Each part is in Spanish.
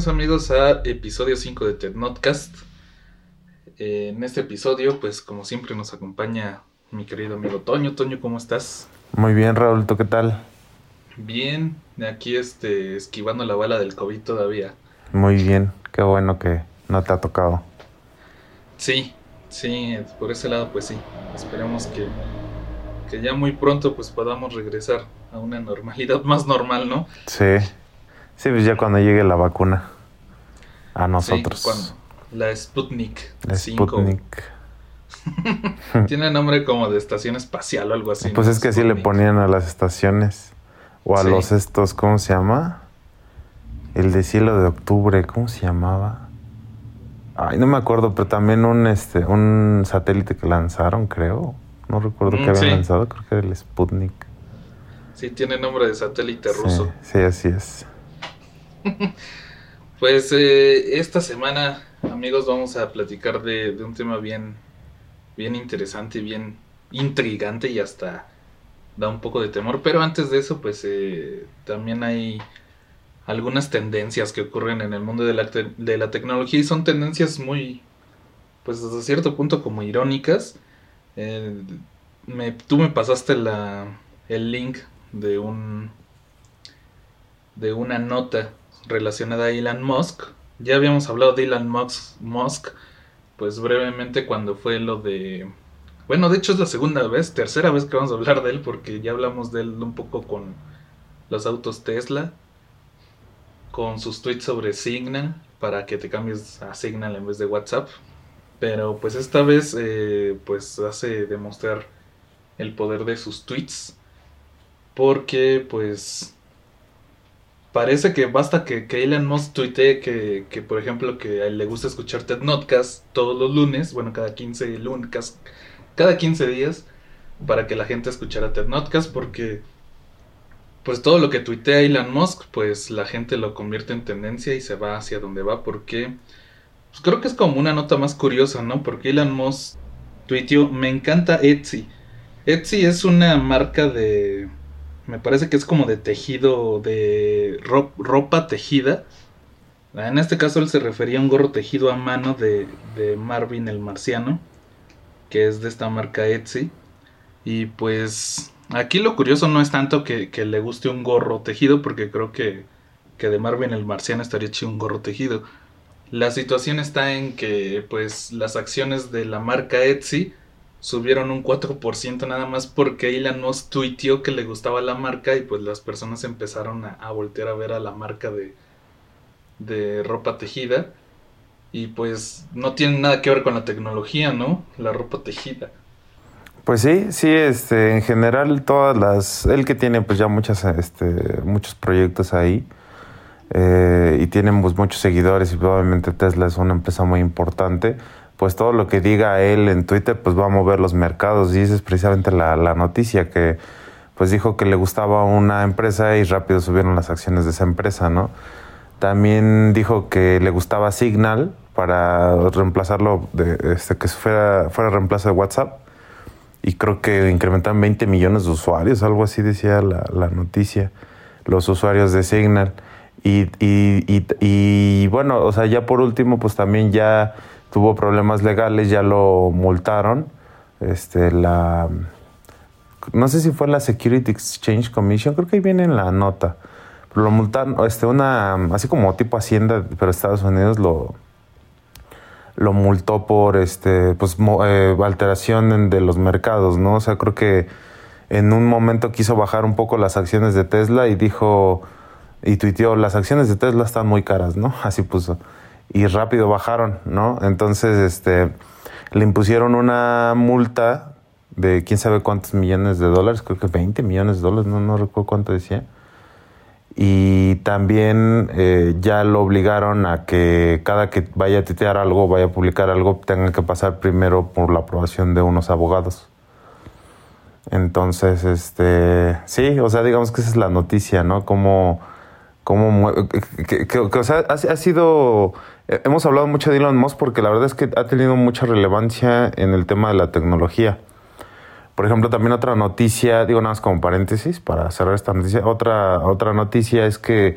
Bienvenidos amigos a episodio 5 de TEDNotcast. Eh, en este episodio, pues como siempre nos acompaña mi querido amigo Toño. Toño, ¿cómo estás? Muy bien, Raúl, ¿tú qué tal? Bien, aquí este, esquivando la bala del COVID todavía. Muy bien, qué bueno que no te ha tocado. Sí, sí, por ese lado pues sí. Esperemos que, que ya muy pronto pues podamos regresar a una normalidad más normal, ¿no? Sí. Sí, pues ya cuando llegue la vacuna a nosotros. Sí, cuando la Sputnik La 5. Sputnik. Tiene nombre como de estación espacial o algo así. Pues ¿no? es que así le Sputnik. ponían a las estaciones. O a Sí. los estos, ¿cómo se llama? El de cielo de octubre, ¿cómo se llamaba? Ay, no me acuerdo, pero también un este, un satélite que lanzaron, creo. No recuerdo Mm, que habían sí. lanzado, creo que era el Sputnik. Sí, tiene nombre de satélite Sí, ruso. sí, así es. Pues eh, esta semana, amigos, vamos a platicar de, un tema bien, bien interesante, bien intrigante y hasta da un poco de temor. Pero antes de eso, pues eh, también hay algunas tendencias que ocurren en el mundo de la, tecnología y son tendencias muy, pues hasta cierto punto como irónicas. Eh, tú me pasaste la, el link de un de una nota relacionada a Elon Musk. Ya habíamos hablado de Elon Musk, pues brevemente cuando fue lo de... Bueno, de hecho es la segunda vez, tercera vez que vamos a hablar de él porque ya hablamos de él un poco con los autos Tesla, con sus tweets sobre Signal, para que te cambies a Signal en vez de WhatsApp. Pero pues esta vez eh, pues hace demostrar el poder de sus tweets. Porque pues parece que basta que, Elon Musk tuitee que, que, por ejemplo, que a él le gusta escuchar TED Notcast todos los lunes, bueno, cada 15 lunes, cada 15 días, para que la gente escuchara TED Notcast, porque pues todo lo que tuitea Elon Musk, pues la gente lo convierte en tendencia y se va hacia donde va, porque pues creo que es como una nota más curiosa, ¿no? Porque Elon Musk tuiteó, me encanta Etsy. Etsy es una marca de me parece que es como de tejido, de ro- ropa tejida. En este caso él se refería a un gorro tejido a mano de, de Marvin el Marciano, que es de esta marca Etsy. Y pues aquí lo curioso no es tanto que, que le guste un gorro tejido, porque creo que, que de Marvin el Marciano estaría chido un gorro tejido. La situación está en que pues las acciones de la marca Etsy subieron un 4% nada más porque Elon Musk tuiteó que le gustaba la marca y pues las personas empezaron a, voltear a ver a la marca de, de ropa tejida y pues no tiene nada que ver con la tecnología, ¿no? La ropa tejida. Pues sí, sí, este, en general todas las, él que tiene pues ya muchas, este, muchos proyectos ahí eh, y tienen pues muchos seguidores y obviamente Tesla es una empresa muy importante, pues todo lo que diga él en Twitter pues va a mover los mercados y esa es precisamente la, la noticia que pues dijo que le gustaba una empresa y rápido subieron las acciones de esa empresa, ¿no? También dijo que le gustaba Signal para reemplazarlo, de, este, que fuera, fuera reemplazo de WhatsApp y creo que incrementaron 20 millones de usuarios, algo así decía la, la noticia, los usuarios de Signal. Y, y, y, y, bueno, o sea, ya por último, pues también ya tuvo problemas legales, ya lo multaron. Este, la. No sé si fue la Security Exchange Commission, creo que ahí viene en la nota. Pero lo multaron, este, una. Así como tipo Hacienda, pero Estados Unidos lo lo multó por este pues mo, eh, alteración de los mercados, ¿no? O sea, creo que en un momento quiso bajar un poco las acciones de Tesla y dijo y tuiteó, las acciones de Tesla están muy caras, ¿no? Así puso. Y rápido bajaron, ¿no? Entonces, este le impusieron una multa de quién sabe cuántos millones de dólares, creo que 20 millones de dólares, no, no recuerdo cuánto decía. Y también eh, ya lo obligaron a que cada que vaya a titear algo, vaya a publicar algo, tenga que pasar primero por la aprobación de unos abogados. Entonces, este, sí, o sea, digamos que esa es la noticia, ¿no? Como, como, que, que, o sea, ha, ha, sido, hemos hablado mucho de Elon Musk porque la verdad es que ha tenido mucha relevancia en el tema de la tecnología. Por ejemplo, también otra noticia, digo nada más como paréntesis para cerrar esta noticia, otra, otra noticia es que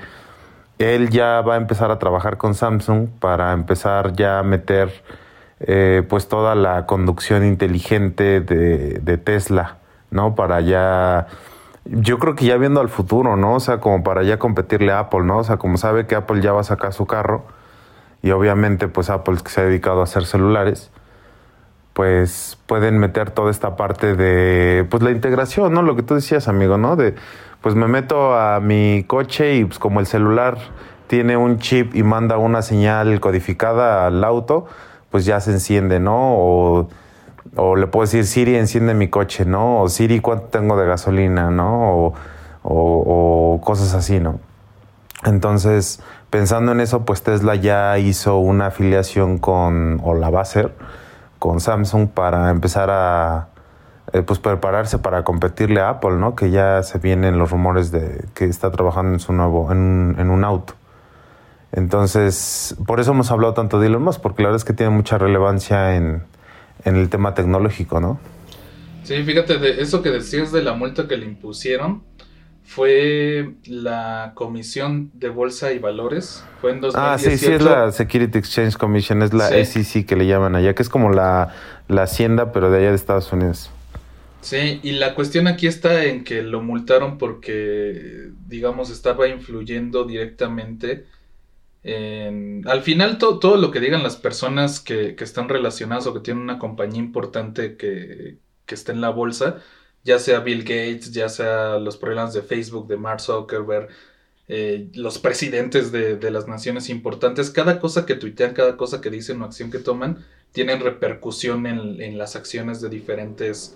él ya va a empezar a trabajar con Samsung para empezar ya a meter eh, pues toda la conducción inteligente de, de Tesla, ¿no? Para ya yo creo que ya viendo al futuro, ¿no? O sea, como para ya competirle a Apple, ¿no? O sea, como sabe que Apple ya va a sacar su carro y obviamente pues Apple que se ha dedicado a hacer celulares, pues pueden meter toda esta parte de pues la integración, ¿no? Lo que tú decías, amigo, ¿no? De pues me meto a mi coche y pues como el celular tiene un chip y manda una señal codificada al auto, pues ya se enciende, ¿no? O, o le puedo decir Siri enciende mi coche, ¿no? O Siri cuánto tengo de gasolina, ¿no? O, o, o cosas así, ¿no? Entonces, pensando en eso, pues Tesla ya hizo una afiliación con, o la va a hacer, con Samsung para empezar a eh, pues prepararse para competirle a Apple, ¿no? Que ya se vienen los rumores de que está trabajando en su nuevo, en en un auto. Entonces, por eso hemos hablado tanto de Elon Musk, porque la verdad es que tiene mucha relevancia en, en el tema tecnológico, ¿no? Sí, fíjate, de eso que decías de la multa que le impusieron, fue la Comisión de Bolsa y Valores. Fue en 2018. Ah, sí, sí, es la Security Exchange Commission, es la sí. SEC que le llaman allá, que es como la, la Hacienda, pero de allá de Estados Unidos. Sí, y la cuestión aquí está en que lo multaron porque, digamos, estaba influyendo directamente en... Al final, to, todo lo que digan las personas que, que, están relacionadas o que tienen una compañía importante que, que está en la bolsa, ya sea Bill Gates, ya sea los problemas de Facebook, de Mark Zuckerberg, eh, los presidentes de, de, las naciones importantes, cada cosa que tuitean, cada cosa que dicen o acción que toman, tienen repercusión en, en las acciones de diferentes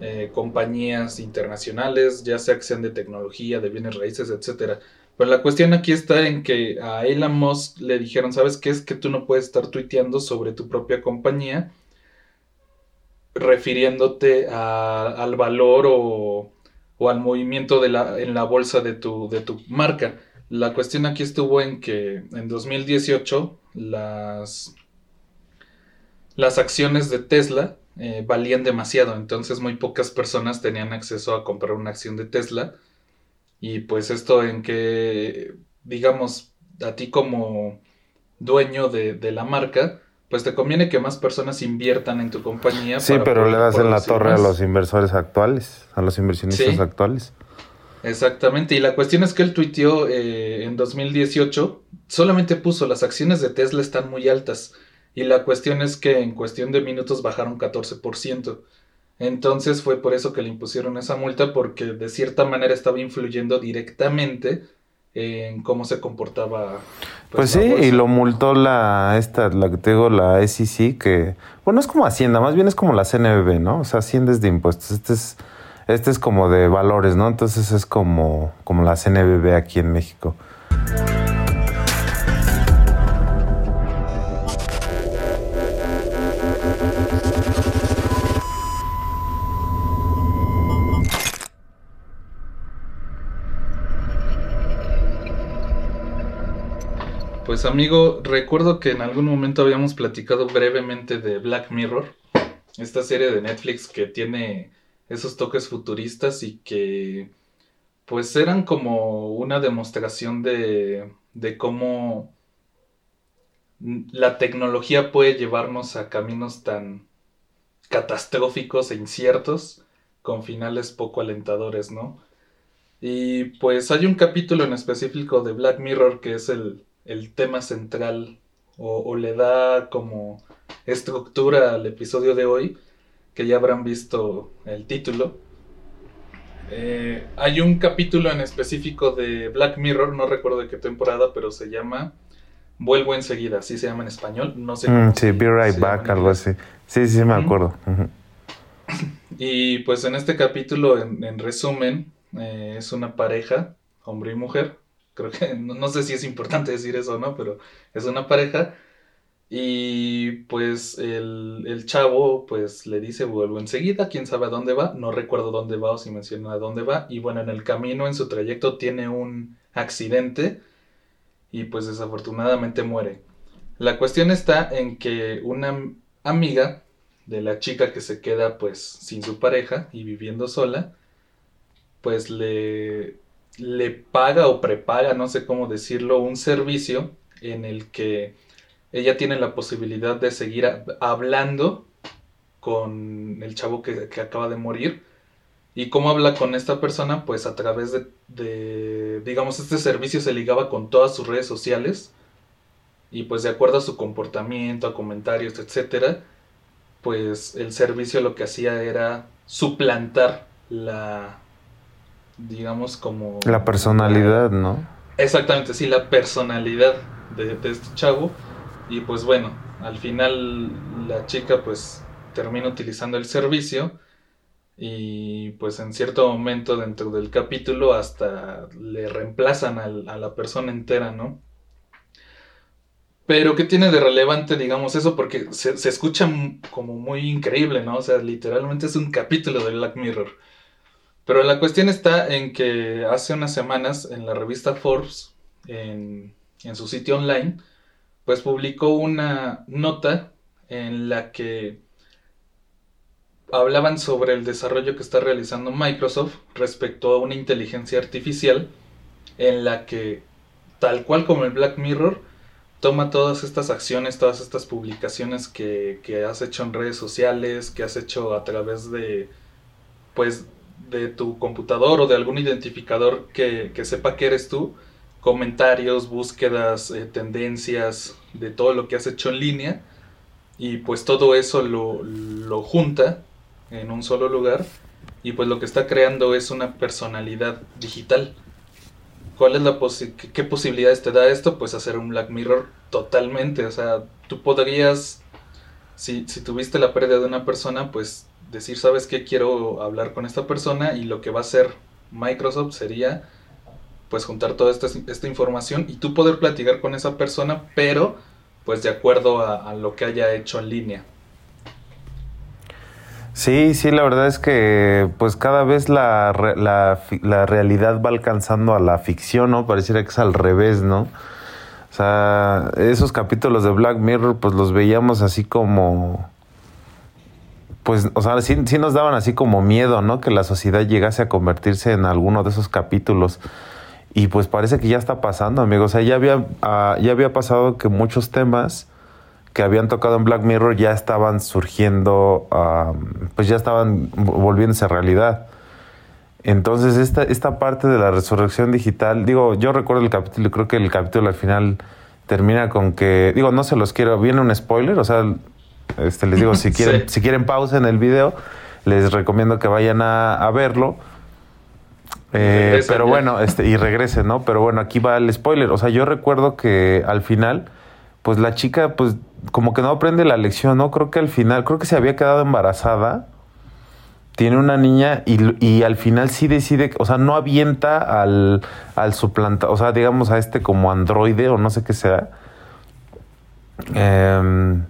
eh, compañías internacionales, ya sea que de tecnología, de bienes raíces, etcétera. Pero la cuestión aquí está en que a Elon Musk le dijeron, ¿sabes qué? Es que tú no puedes estar tuiteando sobre tu propia compañía refiriéndote al valor o, al movimiento de la, en la bolsa de tu, de tu marca. La cuestión aquí estuvo en que en 2018 las, las acciones de Tesla eh, valían demasiado, entonces muy pocas personas tenían acceso a comprar una acción de Tesla. Y pues esto en que, digamos, a ti como dueño de la marca, pues te conviene que más personas inviertan en tu compañía. Sí, pero le das en la torre más. a los inversores actuales, a los inversionistas sí, actuales. Exactamente, y la cuestión es que él tuiteó eh, en 2018, solamente puso las acciones de Tesla están muy altas, y la cuestión es que en cuestión de minutos bajaron 14%. Entonces fue por eso que le impusieron esa multa, porque de cierta manera estaba influyendo directamente en cómo se comportaba. Pues, pues sí, y lo multó la esta, la que te digo, la SEC, que bueno es como Hacienda, más bien es como la CNBB, ¿no? O sea, Hacienda es de impuestos, este es, este es como de valores, ¿no? Entonces es como, como la CNBB aquí en México. Pues amigo, recuerdo que en algún momento habíamos platicado brevemente de Black Mirror, esta serie de Netflix que tiene esos toques futuristas y que pues eran como una demostración de, de cómo la tecnología puede llevarnos a caminos tan catastróficos e inciertos con finales poco alentadores, ¿no? Y pues hay un capítulo en específico de Black Mirror que es el el tema central o, o, le da como estructura al episodio de hoy, que ya habrán visto el título. Eh, hay un capítulo en específico de Black Mirror, no recuerdo de qué temporada, pero se llama Vuelvo enseguida, así se llama en español. No sé mm, sí, Be Right Back, algo así. Sí, sí, me acuerdo. Uh -huh. Y pues en este capítulo, en, en resumen, eh, es una pareja, hombre y mujer, creo que no, sé si es importante decir eso o no, pero es una pareja. Y pues el, el, chavo pues le dice vuelvo enseguida, quién sabe a dónde va, no recuerdo dónde va o si menciona a dónde va. Y bueno, en el camino, en su trayecto, tiene un accidente y pues desafortunadamente muere. La cuestión está en que una amiga de la chica que se queda pues sin su pareja y viviendo sola, pues le, le paga o prepaga, no sé cómo decirlo, un servicio en el que ella tiene la posibilidad de seguir hablando con el chavo que, acaba de morir. ¿Y cómo habla con esta persona? Pues a través de, de, digamos, este servicio se ligaba con todas sus redes sociales. Y pues de acuerdo a su comportamiento, a comentarios, etcétera, pues el servicio lo que hacía era suplantar la, digamos, como... La personalidad, ¿no? Exactamente, sí, la personalidad de, de, este chavo. Y pues bueno, al final la chica pues termina utilizando el servicio y pues en cierto momento dentro del capítulo hasta le reemplazan a la persona entera, ¿no? Pero ¿qué tiene de relevante, digamos, eso? Porque se, se, escucha como muy increíble, ¿no? O sea, literalmente es un capítulo de Black Mirror. Pero la cuestión está en que hace unas semanas en la revista Forbes, en, en su sitio online, pues publicó una nota en la que hablaban sobre el desarrollo que está realizando Microsoft respecto a una inteligencia artificial en la que, tal cual como el Black Mirror, toma todas estas acciones, todas estas publicaciones que, has hecho en redes sociales, que has hecho a través de, pues, de tu computador o de algún identificador que, sepa que eres tú, comentarios, búsquedas, eh, tendencias, de todo lo que has hecho en línea, y pues todo eso lo, lo junta en un solo lugar, y pues lo que está creando es una personalidad digital ¿Cuál es la qué, posibilidades te da esto? Pues hacer un Black Mirror totalmente. O sea, tú podrías, si, si tuviste la pérdida de una persona, pues decir, ¿sabes qué? Quiero hablar con esta persona y lo que va a hacer Microsoft sería pues juntar toda esta, esta información y tú poder platicar con esa persona, pero pues de acuerdo a lo que haya hecho en línea. Sí, sí, la verdad es que pues cada vez la, la, realidad va alcanzando a la ficción, ¿no? Pareciera que es al revés, ¿no? O sea, esos capítulos de Black Mirror pues los veíamos así como... Pues, o sea, sí, sí nos daban así como miedo, ¿no? Que la sociedad llegase a convertirse en alguno de esos capítulos. Y pues parece que ya está pasando, amigos. O sea, ya había, ah, ya había pasado que muchos temas que habían tocado en Black Mirror ya estaban surgiendo, pues ya estaban volviéndose realidad. Entonces, esta, esta parte de la resurrección digital, digo, yo recuerdo el capítulo, creo que el capítulo al final termina con que, digo, no se los quiero, viene un spoiler, o sea, este, les digo, si quieren, si quieren pausa en el video, les recomiendo que vayan a, verlo. Eh, pero bueno, este, y regresen, ¿no? Pero bueno, aquí va el spoiler. O sea, yo recuerdo que al final, pues la chica, pues como que no aprende la lección, ¿no? Creo que al final, creo que se había quedado embarazada, tiene una niña y, y al final sí decide, o sea, no avienta al, al suplanta, o sea, digamos a este como androide o no sé qué sea. Em,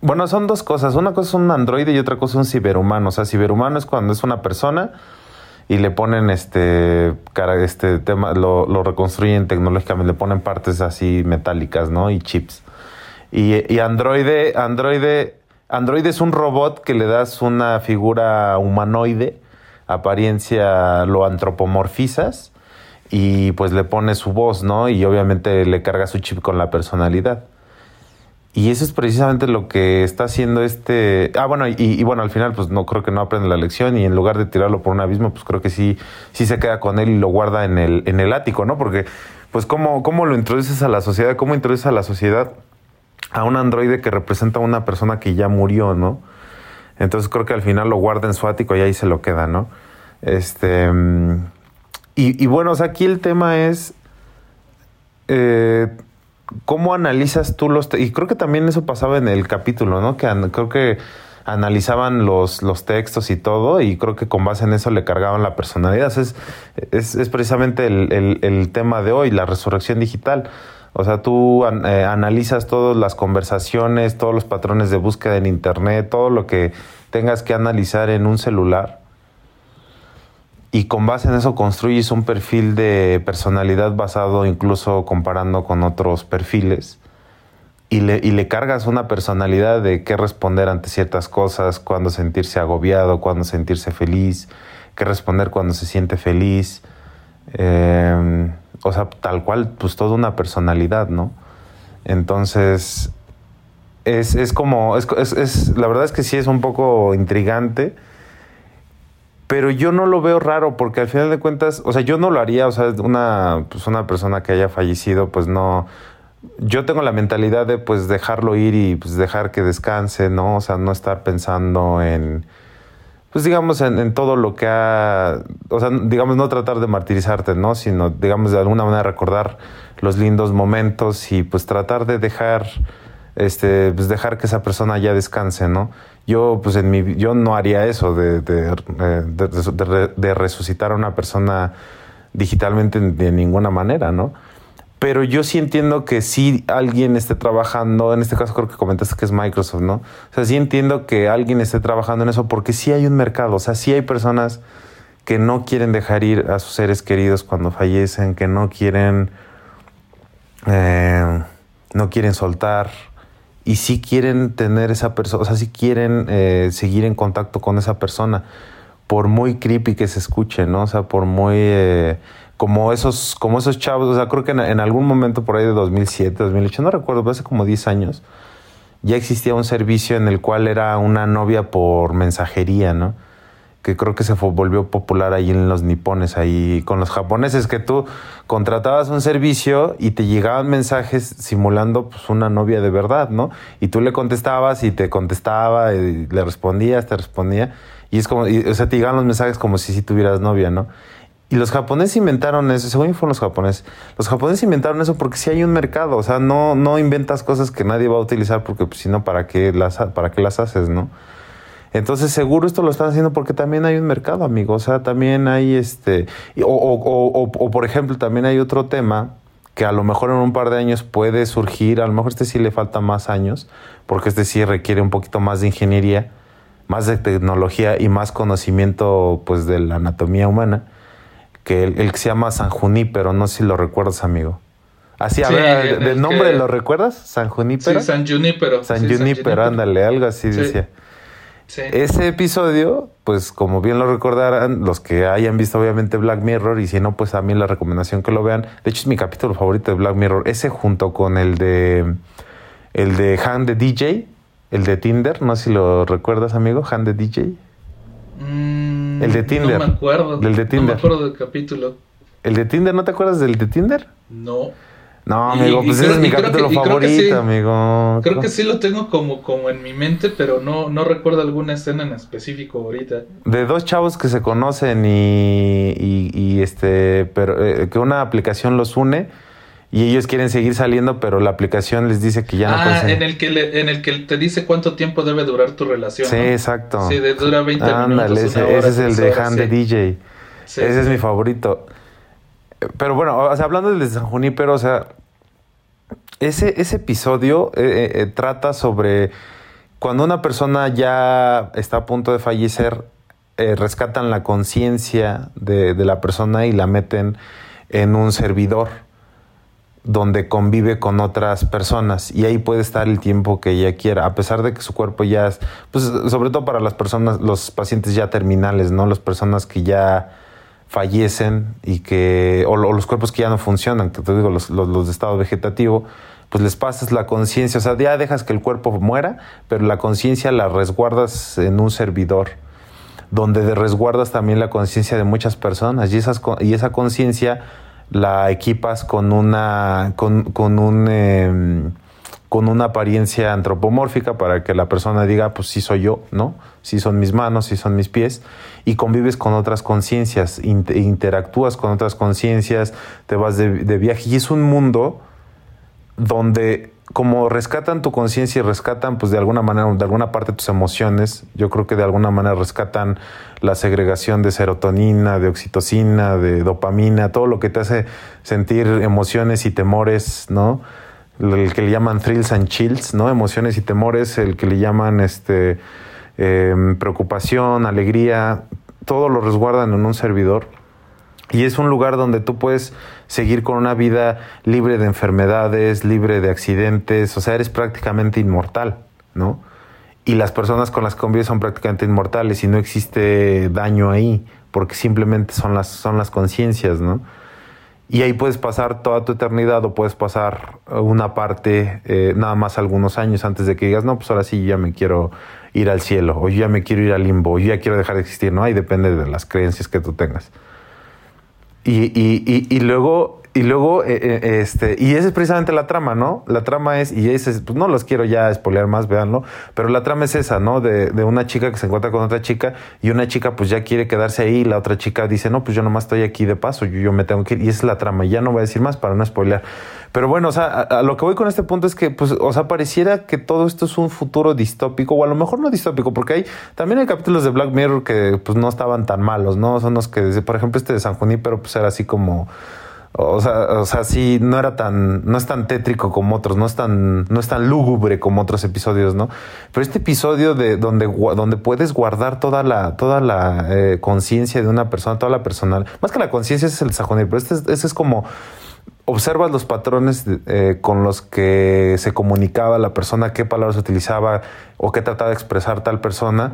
bueno, son dos cosas. Una cosa es un androide y otra cosa es un ciberhumano. O sea, ciberhumano es cuando es una persona y le ponen este, este tema, lo, reconstruyen tecnológicamente, le ponen partes así metálicas, ¿no? Y chips. Y, y Android, Android, Android es un robot que le das una figura humanoide, apariencia lo antropomorfizas y pues le pones su voz, ¿no? Y obviamente le carga su chip con la personalidad. Y eso es precisamente lo que está haciendo este... Ah, bueno, y, bueno, al final pues no creo que no aprende la lección y en lugar de tirarlo por un abismo, pues creo que sí, sí se queda con él y lo guarda en el, en el ático, ¿no? Porque pues cómo, cómo lo introduces a la sociedad, cómo introduces a la sociedad a un androide que representa a una persona que ya murió, ¿no? Entonces creo que al final lo guarda en su ático y ahí se lo queda, ¿no? Este. Y, bueno, o sea, aquí el tema es. Eh, ¿Cómo analizas tú los.? Y creo que también eso pasaba en el capítulo, ¿no? Que creo que analizaban los, los textos y todo, y creo que con base en eso le cargaban la personalidad. Es, es, es precisamente el, el, tema de hoy, la resurrección digital. O sea, tú eh, analizas todas las conversaciones, todos los patrones de búsqueda en Internet, todo lo que tengas que analizar en un celular. Y con base en eso construyes un perfil de personalidad basado incluso comparando con otros perfiles y le, y le cargas una personalidad de qué responder ante ciertas cosas, cuándo sentirse agobiado, cuándo sentirse feliz, qué responder cuando se siente feliz. Eh, o sea, tal cual, pues toda una personalidad, ¿no? Entonces, es, es como, es, es, la verdad es que sí es un poco intrigante, pero yo no lo veo raro porque al final de cuentas, o sea, yo no lo haría, o sea, una, pues una persona que haya fallecido, pues no, yo tengo la mentalidad de pues dejarlo ir y pues dejar que descanse, ¿no? O sea, no estar pensando en, pues digamos, en, en, todo lo que ha, o sea, digamos, no tratar de martirizarte, ¿no? Sino, digamos, de alguna manera recordar los lindos momentos y pues tratar de dejar, este, pues dejar que esa persona ya descanse, ¿no? Yo, pues en mi, yo no haría eso de, de, resucitar a una persona digitalmente de ninguna manera, ¿no? Pero yo sí entiendo que si alguien esté trabajando, en este caso creo que comentaste que es Microsoft, ¿no? O sea, sí entiendo que alguien esté trabajando en eso porque sí hay un mercado, o sea, sí hay personas que no quieren dejar ir a sus seres queridos cuando fallecen, que no quieren, eh, no quieren soltar y sí quieren tener esa persona, o sea, sí quieren eh, seguir en contacto con esa persona, por muy creepy que se escuche, ¿no? O sea, por muy... Eh, como esos, como esos chavos, o sea, creo que en, en, algún momento por ahí de 2007, 2008, no recuerdo, pero hace como 10 años, ya existía un servicio en el cual era una novia por mensajería, ¿no? Que creo que se volvió popular ahí en los nipones, ahí con los japoneses, que tú contratabas un servicio y te llegaban mensajes simulando pues una novia de verdad, ¿no? Y tú le contestabas y te contestaba le respondías, te respondía. Y es como, o sea, te llegaban los mensajes como si si tuvieras novia, ¿no? Y los japoneses inventaron eso, según fueron los japoneses. Los japoneses inventaron eso porque sí hay un mercado, o sea, no, no inventas cosas que nadie va a utilizar porque pues, si no, ¿para ¿para qué las haces, no? Entonces, seguro esto lo están haciendo porque también hay un mercado, amigo. O sea, también hay este. O, o, o, o, por ejemplo, también hay otro tema que a lo mejor en un par de años puede surgir. A lo mejor este sí le falta más años, porque este sí requiere un poquito más de ingeniería, más de tecnología y más conocimiento, pues, de la anatomía humana que el, el, que se llama San Junípero, no sé si lo recuerdas, amigo. Así, a sí, ver, ¿del nombre que... lo recuerdas? ¿San Junípero? Sí, San Junípero. San sí, Junípero, ándale, algo así sí. decía. Ese episodio, pues como bien lo recordarán, los que hayan visto obviamente Black Mirror, y si no, pues también la recomendación que lo vean. De hecho, es mi capítulo favorito de Black Mirror. Ese junto con el de el de Han de DJ, el de Tinder, no sé si lo recuerdas, amigo, Han de DJ. Mm, el de Tinder. No me acuerdo. Del de Tinder. No me acuerdo del capítulo. ¿El de Tinder? ¿No te acuerdas del de Tinder? No. No, amigo, y, pues y ese creo, es mi capítulo que, favorito, sí, amigo. Creo que sí lo tengo como, como en mi mente, pero no, no recuerdo alguna escena en específico ahorita. De dos chavos que se conocen y, y, y este, pero eh, que una aplicación los une y ellos quieren seguir saliendo, pero la aplicación les dice que ya no ah, pueden. en el que le, en el que te dice cuánto tiempo debe durar tu relación. Sí, ¿no? exacto. Sí, de, dura 20 Ándale, minutos. Ese, hora, ese es el de Han sí. de DJ. Sí, ese es mi favorito. Pero bueno, o sea, hablando de San Junípero, o sea, ese, ese episodio eh, eh, trata sobre cuando una persona ya está a punto de fallecer, eh, rescatan la conciencia de, de la persona y la meten en un servidor donde convive con otras personas y ahí puede estar el tiempo que ella quiera, a pesar de que su cuerpo ya es, pues sobre todo para las personas, los pacientes ya terminales, ¿no? Las personas que ya fallecen y que, o, los cuerpos que ya no funcionan, que te digo, los, los, de estado vegetativo, pues les pasas la conciencia, o sea, ya dejas que el cuerpo muera, pero la conciencia la resguardas en un servidor donde resguardas también la conciencia de muchas personas y, y esa conciencia la equipas con una con, con un eh, con una apariencia antropomórfica para que la persona diga pues sí soy yo no sí son mis manos sí son mis pies y convives con otras conciencias inter interactúas con otras conciencias te vas de, de, viaje y es un mundo donde como rescatan tu conciencia y rescatan, pues de alguna manera, de alguna parte tus emociones, yo creo que de alguna manera rescatan la segregación de serotonina, de oxitocina, de dopamina, todo lo que te hace sentir emociones y temores, ¿no? El que le llaman thrills and chills, ¿no? Emociones y temores, el que le llaman este, em, preocupación, alegría, todo lo resguardan en un servidor. Y es un lugar donde tú puedes seguir con una vida libre de enfermedades, libre de accidentes, o sea, eres prácticamente inmortal, ¿no? Y las personas con las que convives son prácticamente inmortales y no existe daño ahí, porque simplemente son las, son las conciencias, ¿no? Y ahí puedes pasar toda tu eternidad o puedes pasar una parte, eh, nada más algunos años antes de que digas, no, pues ahora sí ya me quiero ir al cielo, o ya me quiero ir al limbo, o ya quiero dejar de existir, ¿no? Ahí depende de las creencias que tú tengas. Y, y, y, y luego, y luego, eh, eh, este, y esa es precisamente la trama, ¿no? La trama es, y ese, pues no los quiero ya espolear más, véanlo, pero la trama es esa, ¿no? De, de, una chica que se encuentra con otra chica y una chica pues ya quiere quedarse ahí y la otra chica dice, no, pues yo nomás estoy aquí de paso, yo, me tengo que ir, y esa es la trama, ya no voy a decir más para no spoilear. Pero bueno, o sea, a, lo que voy con este punto es que, pues, o sea, pareciera que todo esto es un futuro distópico, o a lo mejor no distópico, porque hay, también hay capítulos de Black Mirror que, pues, no estaban tan malos, ¿no? Son los que, por ejemplo, este de San Junípero, pues, era así como, o sea, o sea, sí, no era tan, no es tan tétrico como otros, no es tan, no es tan lúgubre como otros episodios, ¿no? Pero este episodio de donde, donde puedes guardar toda la, toda la eh, conciencia de una persona, toda la personal, más que la conciencia es el sajonero, pero este, este es como, observas los patrones eh, con los que se comunicaba la persona, qué palabras utilizaba o qué trataba de expresar tal persona,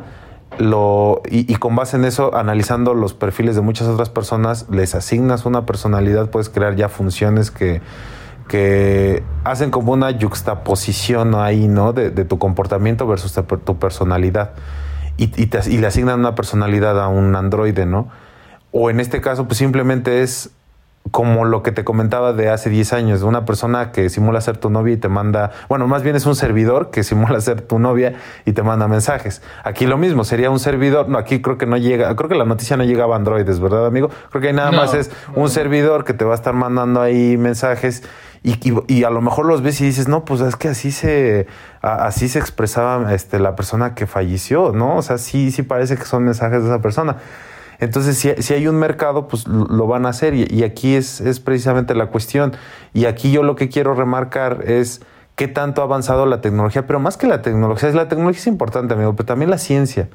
lo, y, con base en eso, analizando los perfiles de muchas otras personas, les asignas una personalidad, puedes crear ya funciones que, que hacen como una yuxtaposición ahí, ¿no? De, tu comportamiento versus tu personalidad. Y, y, te, y le asignan una personalidad a un androide, ¿no? O en este caso, pues simplemente es como lo que te comentaba de hace 10 años, de una persona que simula ser tu novia y te manda, bueno, más bien es un servidor que simula ser tu novia y te manda mensajes. Aquí lo mismo, sería un servidor, no, aquí creo que no llega, creo que la noticia no llegaba a androides, ¿verdad, amigo? Creo que ahí nada no, más es un servidor que te va a estar mandando ahí mensajes y, y, y, a lo mejor los ves y dices, no, pues es que así se, a, así se expresaba este, la persona que falleció, ¿no? O sea, sí, sí parece que son mensajes de esa persona. Entonces, si, si, hay un mercado, pues lo van a hacer. Y, aquí es, es, precisamente la cuestión. Y aquí yo lo que quiero remarcar es qué tanto ha avanzado la tecnología. Pero más que la tecnología, la tecnología es importante, amigo, pero también la ciencia.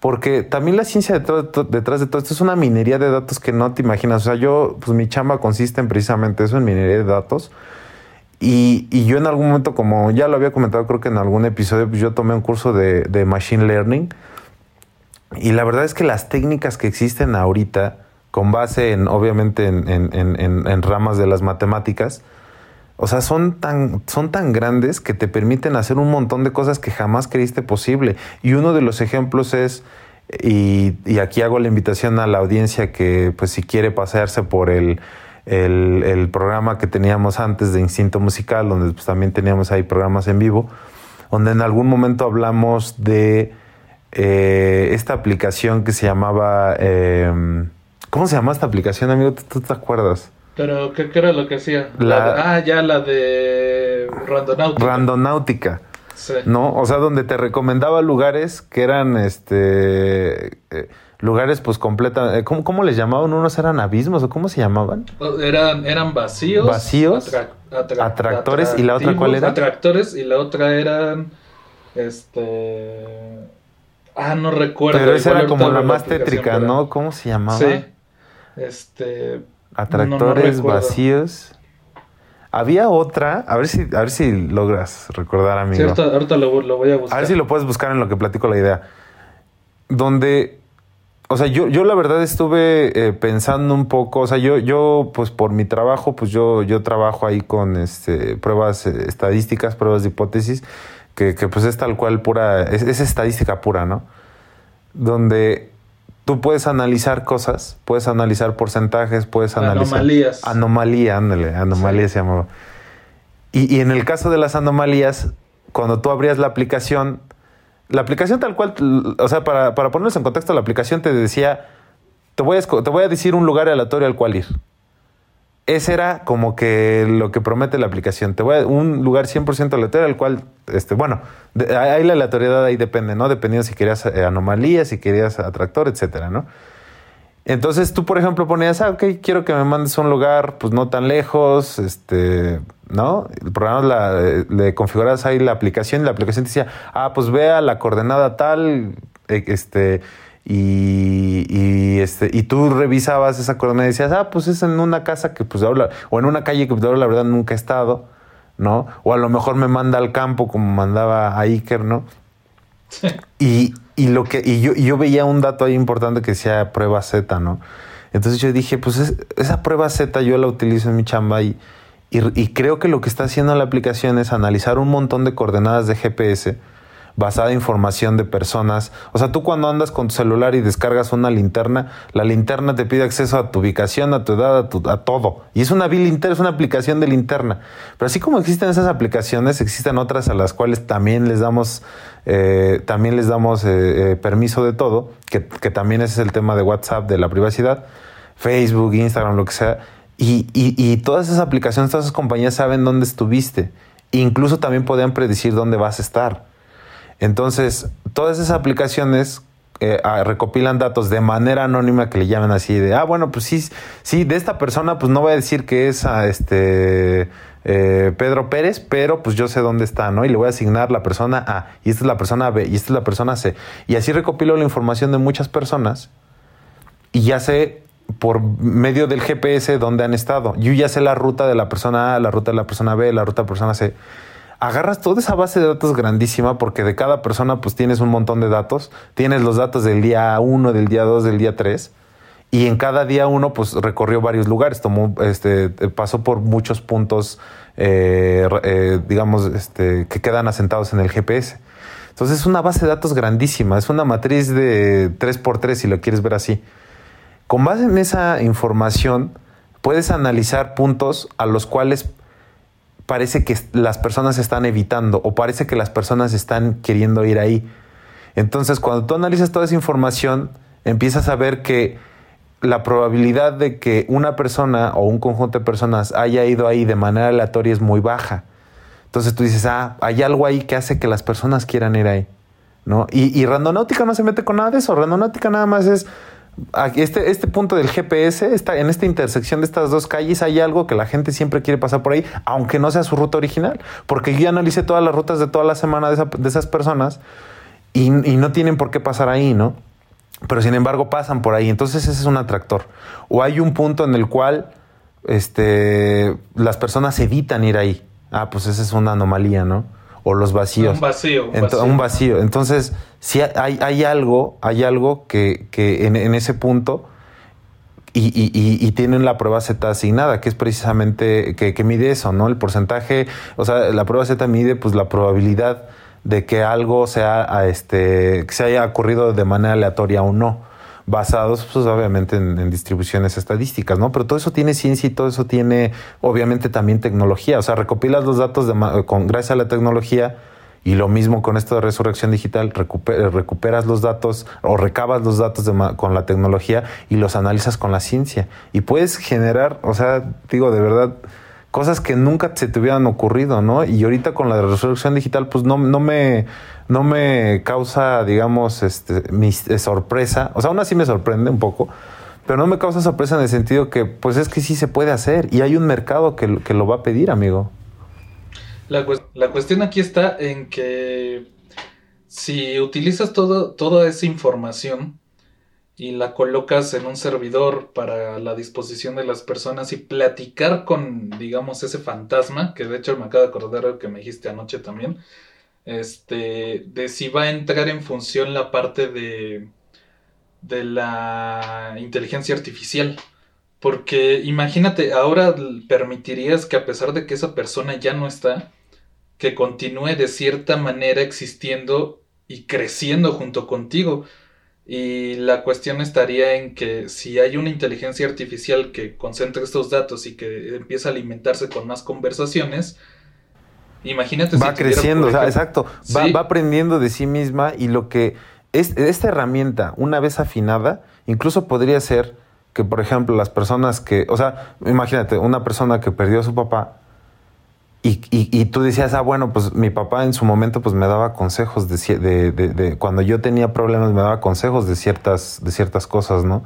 Porque también la ciencia detrás, detrás de todo esto es una minería de datos que no te imaginas. O sea, yo, pues mi chamba consiste en precisamente eso, en minería de datos. Y, y, yo en algún momento, como ya lo había comentado, creo que en algún episodio, pues yo tomé un curso de, de Machine Learning. Y la verdad es que las técnicas que existen ahorita, con base en, obviamente, en, ramas de las matemáticas, o sea, son tan, son tan grandes que te permiten hacer un montón de cosas que jamás creíste posible. Y uno de los ejemplos es, y, y aquí hago la invitación a la audiencia que, pues, si quiere pasearse por el, el, el programa que teníamos antes de Instinto Musical, donde pues, también teníamos ahí programas en vivo, donde en algún momento hablamos de eh, esta aplicación que se llamaba... Eh, ¿Cómo se llama esta aplicación, amigo? ¿Tú, te acuerdas? Pero, ¿qué, ¿qué, era lo que hacía? La, la de, ah, ya la de Randonáutica. Randonáutica. Sí. ¿No? O sea, donde te recomendaba lugares que eran, este... Eh, lugares pues completa ¿cómo, ¿cómo, les llamaban? ¿Unos eran abismos o cómo se llamaban? Eran, eran vacíos. Vacíos. Atra atra atractores. ¿Y la otra cuál era? Atractores y la otra eran... Este... Ah, no recuerdo. Pero esa era como la más tétrica, ¿no? ¿Cómo se llamaba? Sí. Este. Atractores no, no vacíos. Había otra, a ver si, a ver si logras recordar, amigo. Sí, ahorita, ahorita lo, lo, voy a buscar. A ver si lo puedes buscar en lo que platico la idea. Donde, o sea, yo, yo la verdad estuve eh, pensando un poco, o sea, yo, yo, pues por mi trabajo, pues yo, yo trabajo ahí con este, pruebas eh, estadísticas, pruebas de hipótesis que, que, pues es tal cual pura, es, es, estadística pura, ¿no? Donde tú puedes analizar cosas, puedes analizar porcentajes, puedes analizar... Anomalías. Anomalía, ándale, anomalía sí. se llamaba. Y, y en el caso de las anomalías, cuando tú abrías la aplicación, la aplicación tal cual, o sea, para, para ponernos en contexto, la aplicación te decía, te voy, a, te voy a decir un lugar aleatorio al cual ir. Ese era como que lo que promete la aplicación. Te voy a un lugar 100% aleatorio, al cual, este, bueno, ahí la aleatoriedad ahí depende, ¿no? Dependiendo si querías eh, anomalías, si querías atractor, etcétera, ¿no? Entonces tú, por ejemplo, ponías, ah, ok, quiero que me mandes a un lugar, pues no tan lejos, este, ¿no? El programa la, eh, le configuras ahí la aplicación y la aplicación te decía, ah, pues vea la coordenada tal, eh, este, y, y, este, y tú revisabas esa coordenada y decías, ah, pues es en una casa que pues ahora, o en una calle que pues ahora la verdad nunca he estado, ¿no? O a lo mejor me manda al campo como mandaba a Iker, ¿no? Y, y lo que, y yo, yo veía un dato ahí importante que decía prueba Z, ¿no? Entonces yo dije, pues esa prueba Z yo la utilizo en mi chamba y, y, creo que lo que está haciendo la aplicación es analizar un montón de coordenadas de GPS basada en información de personas. O sea, tú cuando andas con tu celular y descargas una linterna, la linterna te pide acceso a tu ubicación, a tu edad, a, todo. Y es una linterna, es una aplicación de linterna. Pero así como existen esas aplicaciones, existen otras a las cuales también les damos, eh, también les damos eh, eh, permiso de todo, que, también ese es el tema de WhatsApp, de la privacidad, Facebook, Instagram, lo que sea. Y, y, y todas esas aplicaciones, todas esas compañías saben dónde estuviste. Incluso también podían predecir dónde vas a estar. Entonces, todas esas aplicaciones eh, ah, recopilan datos de manera anónima que le llaman así de, ah, bueno, pues sí, sí, de esta persona, pues no voy a decir que es a este eh, Pedro Pérez, pero pues yo sé dónde está, ¿no? Y le voy a asignar la persona A, y esta es la persona B, y esta es la persona C. Y así recopilo la información de muchas personas y ya sé por medio del GPS dónde han estado. Yo ya sé la ruta de la persona A, la ruta de la persona B, la ruta de la persona C agarras toda esa base de datos grandísima porque de cada persona pues tienes un montón de datos. Tienes los datos del día 1, del día 2, del día 3. Y en cada día uno pues recorrió varios lugares, tomó, este, pasó por muchos puntos, eh, eh, digamos, este, que quedan asentados en el GPS. Entonces es una base de datos grandísima, es una matriz de 3x3 si lo quieres ver así. Con base en esa información puedes analizar puntos a los cuales parece que las personas están evitando o parece que las personas están queriendo ir ahí. Entonces, cuando tú analizas toda esa información, empiezas a ver que la probabilidad de que una persona o un conjunto de personas haya ido ahí de manera aleatoria es muy baja. Entonces tú dices, ah, hay algo ahí que hace que las personas quieran ir ahí. ¿no? Y, y Randonáutica no se mete con nada de eso. Randonáutica nada más es este, este punto del GPS, está, en esta intersección de estas dos calles, hay algo que la gente siempre quiere pasar por ahí, aunque no sea su ruta original. Porque yo ya analicé todas las rutas de toda la semana de, esas personas y, no tienen por qué pasar ahí, ¿no? Pero sin embargo pasan por ahí. Entonces ese es un atractor. O hay un punto en el cual este, las personas evitan ir ahí. Ah, pues esa es una anomalía, ¿no? O los vacíos. Un vacío. Un, vacío. Entonces, si hay, hay, algo, hay algo que, que en, en, ese punto y, y, y, tienen la prueba Z asignada, que es precisamente que, que, mide eso, ¿no? El porcentaje, o sea, la prueba Z mide pues la probabilidad de que algo sea, este, que se haya ocurrido de manera aleatoria o no basados pues obviamente en, distribuciones estadísticas, ¿no? Pero todo eso tiene ciencia y todo eso tiene obviamente también tecnología, o sea, recopilas los datos de, con, gracias a la tecnología y lo mismo con esto de resurrección digital, recuperas los datos o recabas los datos con la tecnología y los analizas con la ciencia y puedes generar, o sea, digo, de verdad, cosas que nunca se te hubieran ocurrido, ¿no? Y ahorita con la resurrección digital, pues no, no me no me causa, digamos, este, eh, sorpresa. O sea, aún así me sorprende un poco, pero no me causa sorpresa en el sentido que, pues es que sí se puede hacer y hay un mercado que, que lo va a pedir, amigo. La, la, cuestión aquí está en que si utilizas todo, toda esa información y la colocas en un servidor para la disposición de las personas y platicar con, digamos, ese fantasma, que de hecho me acaba de acordar que me dijiste anoche también, este, de si va a entrar en función la parte de, de la inteligencia artificial. Porque imagínate, ahora permitirías que a pesar de que esa persona ya no está, que continúe de cierta manera existiendo y creciendo junto contigo. Y la cuestión estaría en que si hay una inteligencia artificial que concentra estos datos y que empieza a alimentarse con más conversaciones, Imagínate. Va creciendo, exacto. Va, aprendiendo de sí misma y lo que es esta herramienta, una vez afinada, incluso podría ser que, por ejemplo, las personas que, o sea, imagínate, una persona que perdió a su papá y, y, tú decías, ah, bueno, pues mi papá en su momento pues me daba consejos de, de, de, cuando yo tenía problemas me daba consejos de ciertas, de ciertas cosas, ¿no?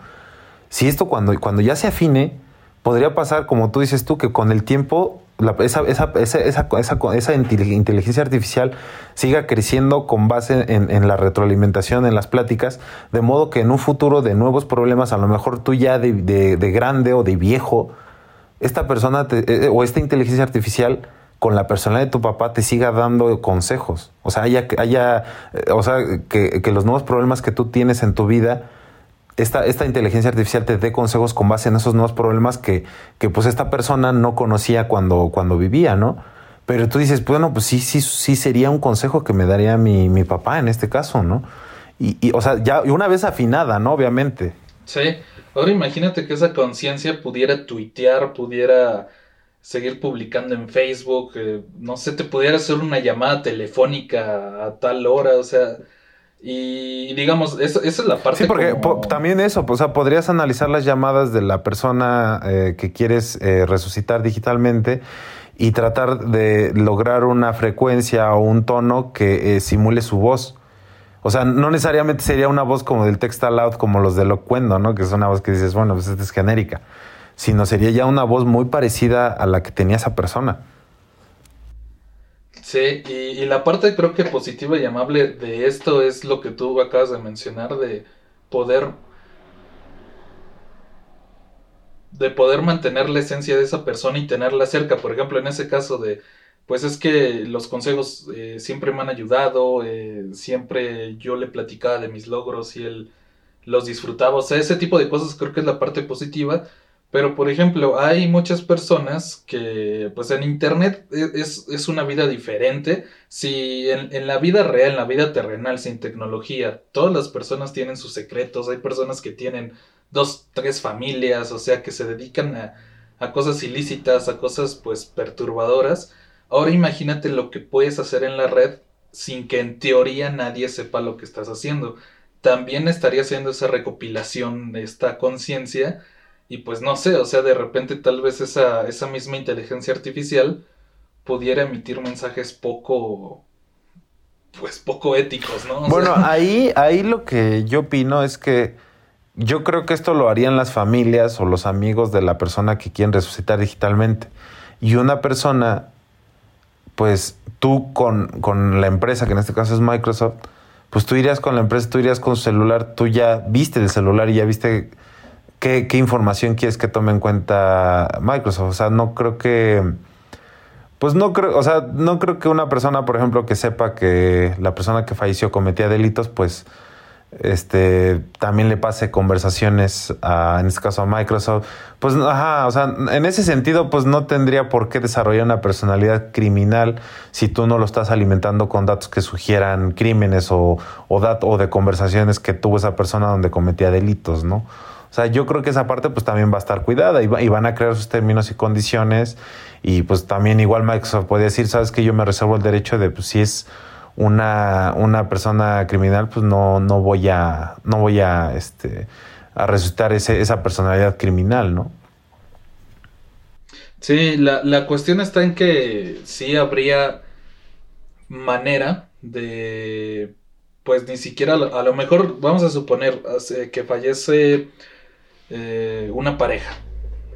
Si esto cuando, cuando ya se afine, podría pasar, como tú dices tú, que con el tiempo esa, esa, esa, esa, esa inteligencia artificial siga creciendo con base en, la retroalimentación, en las pláticas, de modo que en un futuro de nuevos problemas, a lo mejor tú ya de, de, grande o de viejo, esta persona eh, o esta inteligencia artificial con la personalidad de tu papá te siga dando consejos. O sea, haya, haya eh, o sea, que los nuevos problemas que tú tienes en tu vida esta, esta inteligencia artificial te dé consejos con base en esos nuevos problemas que, que pues esta persona no conocía cuando, cuando vivía, ¿no? Pero tú dices, bueno, pues sí, sí, sí sería un consejo que me daría mi, mi papá en este caso, ¿no? Y, y, o sea, ya una vez afinada, ¿no? Obviamente. Sí. Ahora imagínate que esa conciencia pudiera tuitear, pudiera seguir publicando en Facebook, eh, no sé, te pudiera hacer una llamada telefónica a tal hora, o sea, y digamos, esa es la parte. Sí, porque también eso, o sea, podrías analizar las llamadas de la persona eh, que quieres eh, resucitar digitalmente y tratar de lograr una frecuencia o un tono que eh, simule su voz. O sea, no necesariamente sería una voz como del text aloud, como los de Locuendo, ¿no? Que es una voz que dices, bueno, pues esta es genérica. Sino sería ya una voz muy parecida a la que tenía esa persona. Sí, y, la parte creo que positiva y amable de esto es lo que tú acabas de mencionar, de poder de poder mantener la esencia de esa persona y tenerla cerca. Por ejemplo, en ese caso de, pues es que los consejos eh, siempre me han ayudado, eh, siempre yo le platicaba de mis logros y él los disfrutaba. O sea, ese tipo de cosas creo que es la parte positiva. Pero, por ejemplo, hay muchas personas que, pues en Internet e, es, es una vida diferente. Si en, en, la vida real, en la vida terrenal, sin tecnología, todas las personas tienen sus secretos, hay personas que tienen dos, tres familias, o sea, que se dedican a, a cosas ilícitas, a cosas, pues, perturbadoras. Ahora imagínate lo que puedes hacer en la red sin que en teoría nadie sepa lo que estás haciendo. También estaría haciendo esa recopilación, esta conciencia y pues no sé, o sea, de repente tal vez esa, esa misma inteligencia artificial pudiera emitir mensajes poco, pues poco éticos, ¿no? bueno, ahí, ahí lo que yo opino es que yo creo que esto lo harían las familias o los amigos de la persona que quieren resucitar digitalmente. Y una persona, pues tú con, con la empresa, que en este caso es Microsoft, pues tú irías con la empresa, tú irías con su celular, tú ya viste el celular y ya viste qué, información quieres que tome en cuenta Microsoft. O sea, no creo que. Pues no creo, o sea, no creo que una persona, por ejemplo, que sepa que la persona que falleció cometía delitos, pues este también le pase conversaciones a, en este caso a Microsoft. Pues ajá, o sea, en ese sentido, pues no tendría por qué desarrollar una personalidad criminal si tú no lo estás alimentando con datos que sugieran crímenes o, o, o de conversaciones que tuvo esa persona donde cometía delitos, ¿no? O sea, yo creo que esa parte pues también va a estar cuidada y, van a crear sus términos y condiciones y pues también igual Microsoft puede decir, sabes que yo me reservo el derecho de pues si es una, una persona criminal, pues no, no voy a, no voy a, este, a resucitar ese, esa personalidad criminal, ¿no? Sí, la, la cuestión está en que sí habría manera de, pues ni siquiera, a lo mejor, vamos a suponer que fallece eh, una pareja.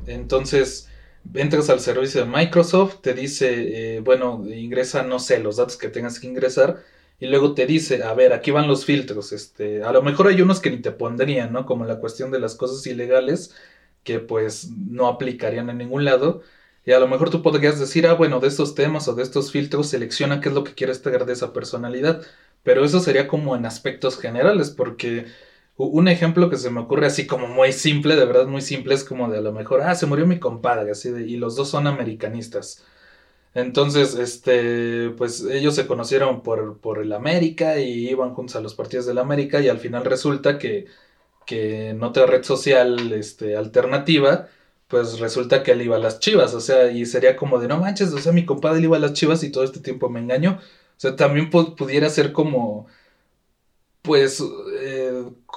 Entonces, entras al servicio de Microsoft, te dice, eh, bueno, ingresa, no sé, los datos que tengas que ingresar, y luego te dice, a ver, aquí van los filtros, este, a lo mejor hay unos que ni te pondrían, ¿no? Como la cuestión de las cosas ilegales, que pues no aplicarían en ningún lado, y a lo mejor tú podrías decir, ah, bueno, de estos temas o de estos filtros, selecciona qué es lo que quieres tener de esa personalidad, pero eso sería como en aspectos generales, porque un ejemplo que se me ocurre así como muy simple, de verdad muy simple, es como de a lo mejor, ah, se murió mi compadre, así de, y los dos son americanistas. Entonces, este, pues ellos se conocieron por, por el América y iban juntos a los partidos del América y al final resulta que, que en otra red social este, alternativa, pues resulta que él iba a las chivas, o sea, y sería como de, no manches, o sea, mi compadre iba a las chivas y todo este tiempo me engañó. O sea, también pudiera ser como, pues, eh,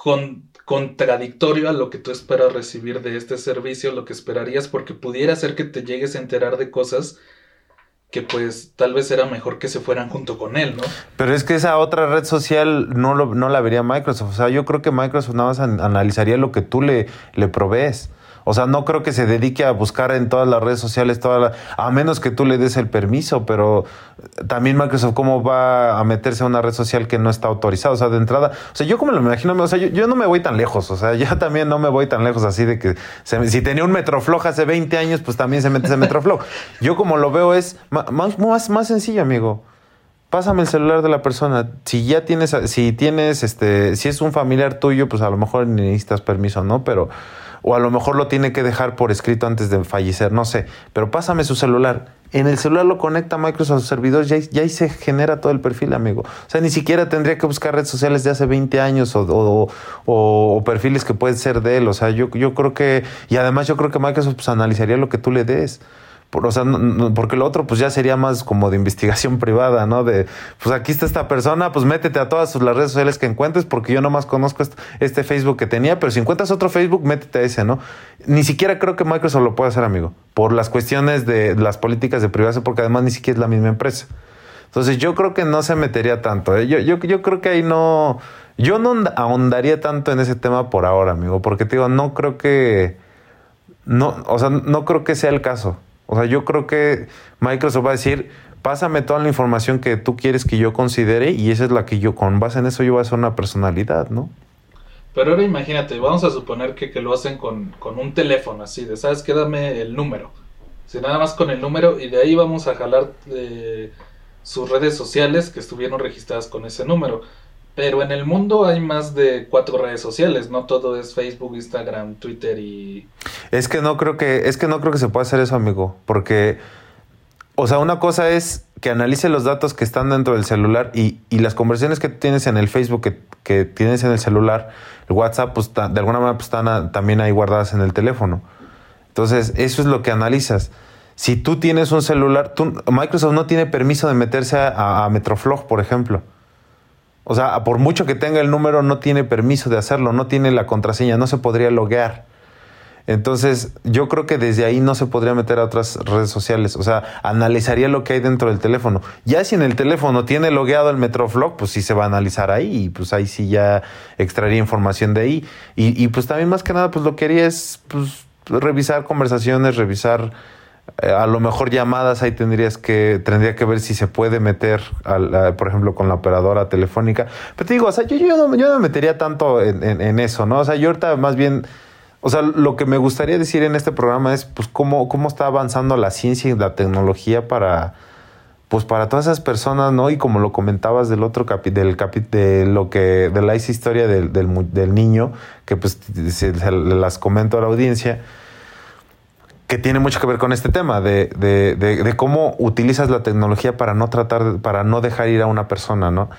con, contradictorio a lo que tú esperas recibir de este servicio, lo que esperarías, porque pudiera ser que te llegues a enterar de cosas que pues tal vez era mejor que se fueran junto con él, ¿no? Pero es que esa otra red social no, lo, no la vería Microsoft. O sea, yo creo que Microsoft nada más analizaría lo que tú le, le provees. O sea, no creo que se dedique a buscar en todas las redes sociales, toda a menos que tú le des el permiso, pero también Microsoft, ¿cómo va a meterse a una red social que no está autorizada? O sea, de entrada, o sea, yo como lo imagino, o sea, yo, no me voy tan lejos, o sea, yo también no me voy tan lejos así de que si tenía un Metroflog hace 20 años, pues también se mete ese Metroflog. Yo como lo veo es más, más, más sencillo, amigo pásame el celular de la persona. Si ya tienes, si tienes, este, si es un familiar tuyo, pues a lo mejor necesitas permiso, ¿no? Pero o a lo mejor lo tiene que dejar por escrito antes de fallecer, no sé, pero pásame su celular. En el celular lo conecta Microsoft a sus servidores, ya, ya ahí se genera todo el perfil, amigo. O sea, ni siquiera tendría que buscar redes sociales de hace 20 años o, o, perfiles que pueden ser de él. O sea, yo, yo creo que, y además yo creo que Microsoft pues, analizaría lo que tú le des o sea, porque lo otro pues ya sería más como de investigación privada, ¿no? De, pues aquí está esta persona, pues métete a todas las redes sociales que encuentres, porque yo nomás conozco este Facebook que tenía, pero si encuentras otro Facebook, métete a ese, ¿no? Ni siquiera creo que Microsoft lo pueda hacer, amigo, por las cuestiones de las políticas de privacidad, porque además ni siquiera es la misma empresa. Entonces yo creo que no se metería tanto. ¿eh? Yo, yo, yo creo que ahí no... Yo no ahondaría tanto en ese tema por ahora, amigo, porque te digo, no creo que... No, o sea, no creo que sea el caso. O sea, yo creo que Microsoft va a decir, pásame toda la información que tú quieres que yo considere y esa es la que yo, con base en eso, yo voy a hacer una personalidad, ¿no? Pero ahora imagínate, vamos a suponer que, que lo hacen con, con, un teléfono así, de, ¿sabes qué? Dame el número. Si nada más con el número y de ahí vamos a jalar eh, sus redes sociales que estuvieron registradas con ese número. Pero en el mundo hay más de cuatro redes sociales, no todo es Facebook, Instagram, Twitter y. Es que no creo que, es que no creo que se pueda hacer eso, amigo. Porque, o sea, una cosa es que analice los datos que están dentro del celular y, y las conversaciones que tienes en el Facebook, que, que, tienes en el celular, el WhatsApp, pues de alguna manera pues, están también ahí guardadas en el teléfono. Entonces, eso es lo que analizas. Si tú tienes un celular, Microsoft no tiene permiso de meterse a, a por ejemplo. O sea, por mucho que tenga el número, no tiene permiso de hacerlo, no tiene la contraseña, no se podría loguear. Entonces, yo creo que desde ahí no se podría meter a otras redes sociales. O sea, analizaría lo que hay dentro del teléfono. Ya si en el teléfono tiene logueado el Metroflog, pues sí se va a analizar ahí y pues ahí sí ya extraería información de ahí. Y, y pues también más que nada, pues lo que haría es pues, revisar conversaciones, revisar a lo mejor llamadas ahí tendrías que tendría que ver si se puede meter por ejemplo con la operadora telefónica. Pero te digo o sea yo, yo, no, yo no me metería tanto en, en, eso no o sea yo ahorita más bien o sea lo que me gustaría decir en este programa es pues cómo cómo está avanzando la ciencia y la tecnología para pues para todas esas personas no y como lo comentabas del otro capi, del capi, de lo que de la historia del, del, del niño que pues se, se las comento a la audiencia que tiene mucho que ver con este tema de, de, de, cómo utilizas la tecnología para no tratar, para no dejar ir a una persona, ¿no?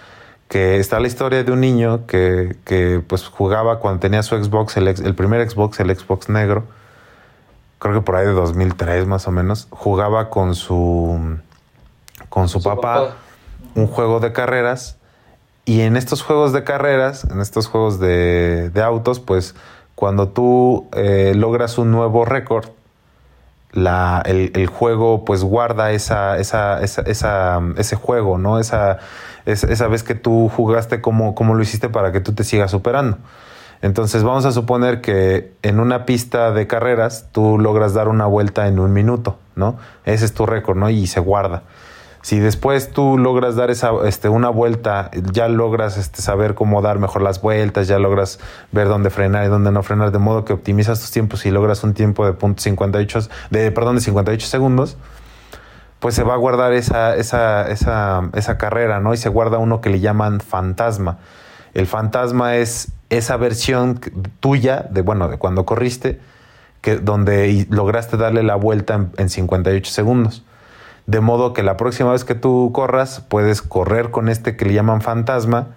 Que está la historia de un niño que, que pues jugaba cuando tenía su Xbox, el, el primer Xbox, el Xbox negro, creo que por ahí de 2003 más o menos, jugaba con su, con su, papá, un juego de carreras y en estos juegos de carreras, en estos juegos de, de autos, pues cuando tú eh, logras un nuevo récord, la, el, el, juego pues guarda esa, esa, esa, esa, ese juego, ¿no? Esa, esa, vez que tú jugaste, cómo, cómo lo hiciste para que tú te sigas superando. Entonces vamos a suponer que en una pista de carreras tú logras dar una vuelta en un minuto, ¿no? Ese es tu récord, ¿no? Y se guarda. Si después tú logras dar esa, este, una vuelta, ya logras este, saber cómo dar mejor las vueltas, ya logras ver dónde frenar y dónde no frenar, de modo que optimizas tus tiempos y logras un tiempo de punto 58, de, perdón, de 58 segundos, pues se va a guardar esa, esa, esa, esa carrera, ¿no? Y se guarda uno que le llaman fantasma. El fantasma es esa versión tuya de, bueno, de cuando corriste, que, donde lograste darle la vuelta en, en 58 segundos. De modo que la próxima vez que tú corras, puedes correr con este que le llaman fantasma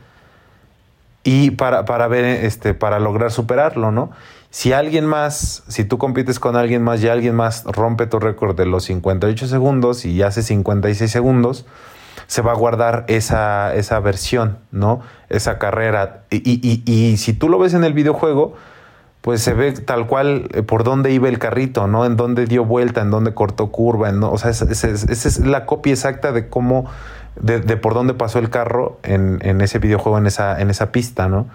y para, para ver, este, para lograr superarlo, ¿no? Si alguien más, si tú compites con alguien más y alguien más rompe tu récord de los 58 segundos y hace 56 segundos, se va a guardar esa, esa versión, ¿no? Esa carrera. Y, y, y, si tú lo ves en el videojuego, pues se ve tal cual eh, por dónde iba el carrito, ¿no? En dónde dio vuelta, en dónde cortó curva, ¿no? o sea, esa es, la copia exacta de cómo, de, de por dónde pasó el carro en, en, ese videojuego, en esa, en esa pista, ¿no?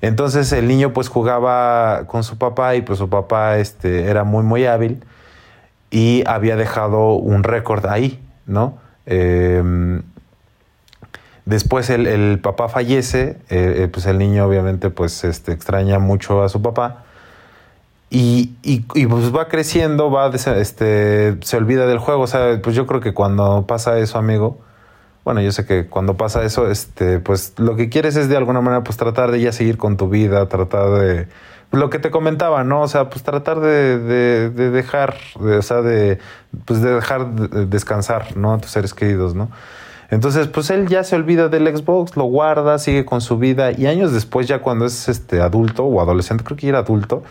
Entonces el niño pues jugaba con su papá y pues su papá este, era muy, muy hábil y había dejado un récord ahí, ¿no? Em, después el, papá fallece, eh, eh, pues el niño obviamente pues este, extraña mucho a su papá y, y, pues va creciendo, va este, se olvida del juego, o sea, pues yo creo que cuando pasa eso, amigo, bueno, yo sé que cuando pasa eso, este, pues lo que quieres es de alguna manera pues tratar de ya seguir con tu vida, tratar de lo que te comentaba, ¿no? O sea, pues tratar de, de, dejar, o sea, de, pues de dejar descansar, ¿no? A tus seres queridos, ¿no? Entonces, pues él ya se olvida del Xbox, lo guarda, sigue con su vida y años después, ya cuando es este adulto o adolescente, creo que era adulto.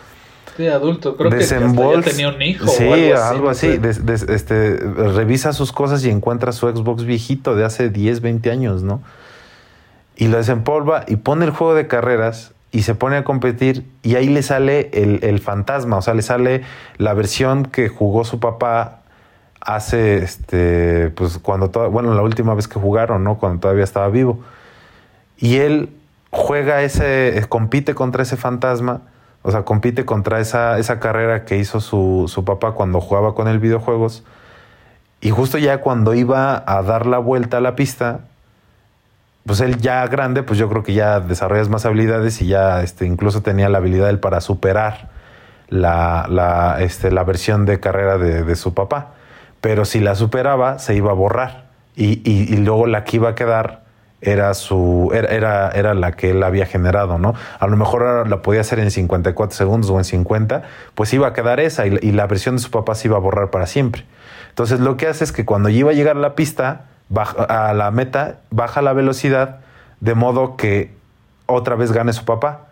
Sí, adulto, creo que ya tenía un hijo. Sí, algo así. Algo así. este, revisa sus cosas y encuentra su Xbox viejito de hace 10, 20 años, ¿no? Y lo desempolva y pone el juego de carreras y se pone a competir y ahí le sale el, fantasma, o sea, le sale la versión que jugó su papá hace, este, pues cuando, bueno, la última vez que jugaron, ¿no? Cuando todavía estaba vivo. Y él juega ese, compite contra ese fantasma, o sea, compite contra esa, esa carrera que hizo su, su papá cuando jugaba con el videojuegos. Y justo ya cuando iba a dar la vuelta a la pista, pues él ya grande, pues yo creo que ya desarrollas más habilidades y ya este, incluso tenía la habilidad él para superar la, la, este, la versión de carrera de, su papá. Pero si la superaba, se iba a borrar. Y, y, luego la que iba a quedar era su era, era, la que él había generado, ¿no? A lo mejor la podía hacer en 54 segundos o en 50, pues iba a quedar esa y, y la versión de su papá se iba a borrar para siempre. Entonces lo que hace es que cuando iba a llegar a la pista, a la meta, baja la velocidad de modo que otra vez gane su papá.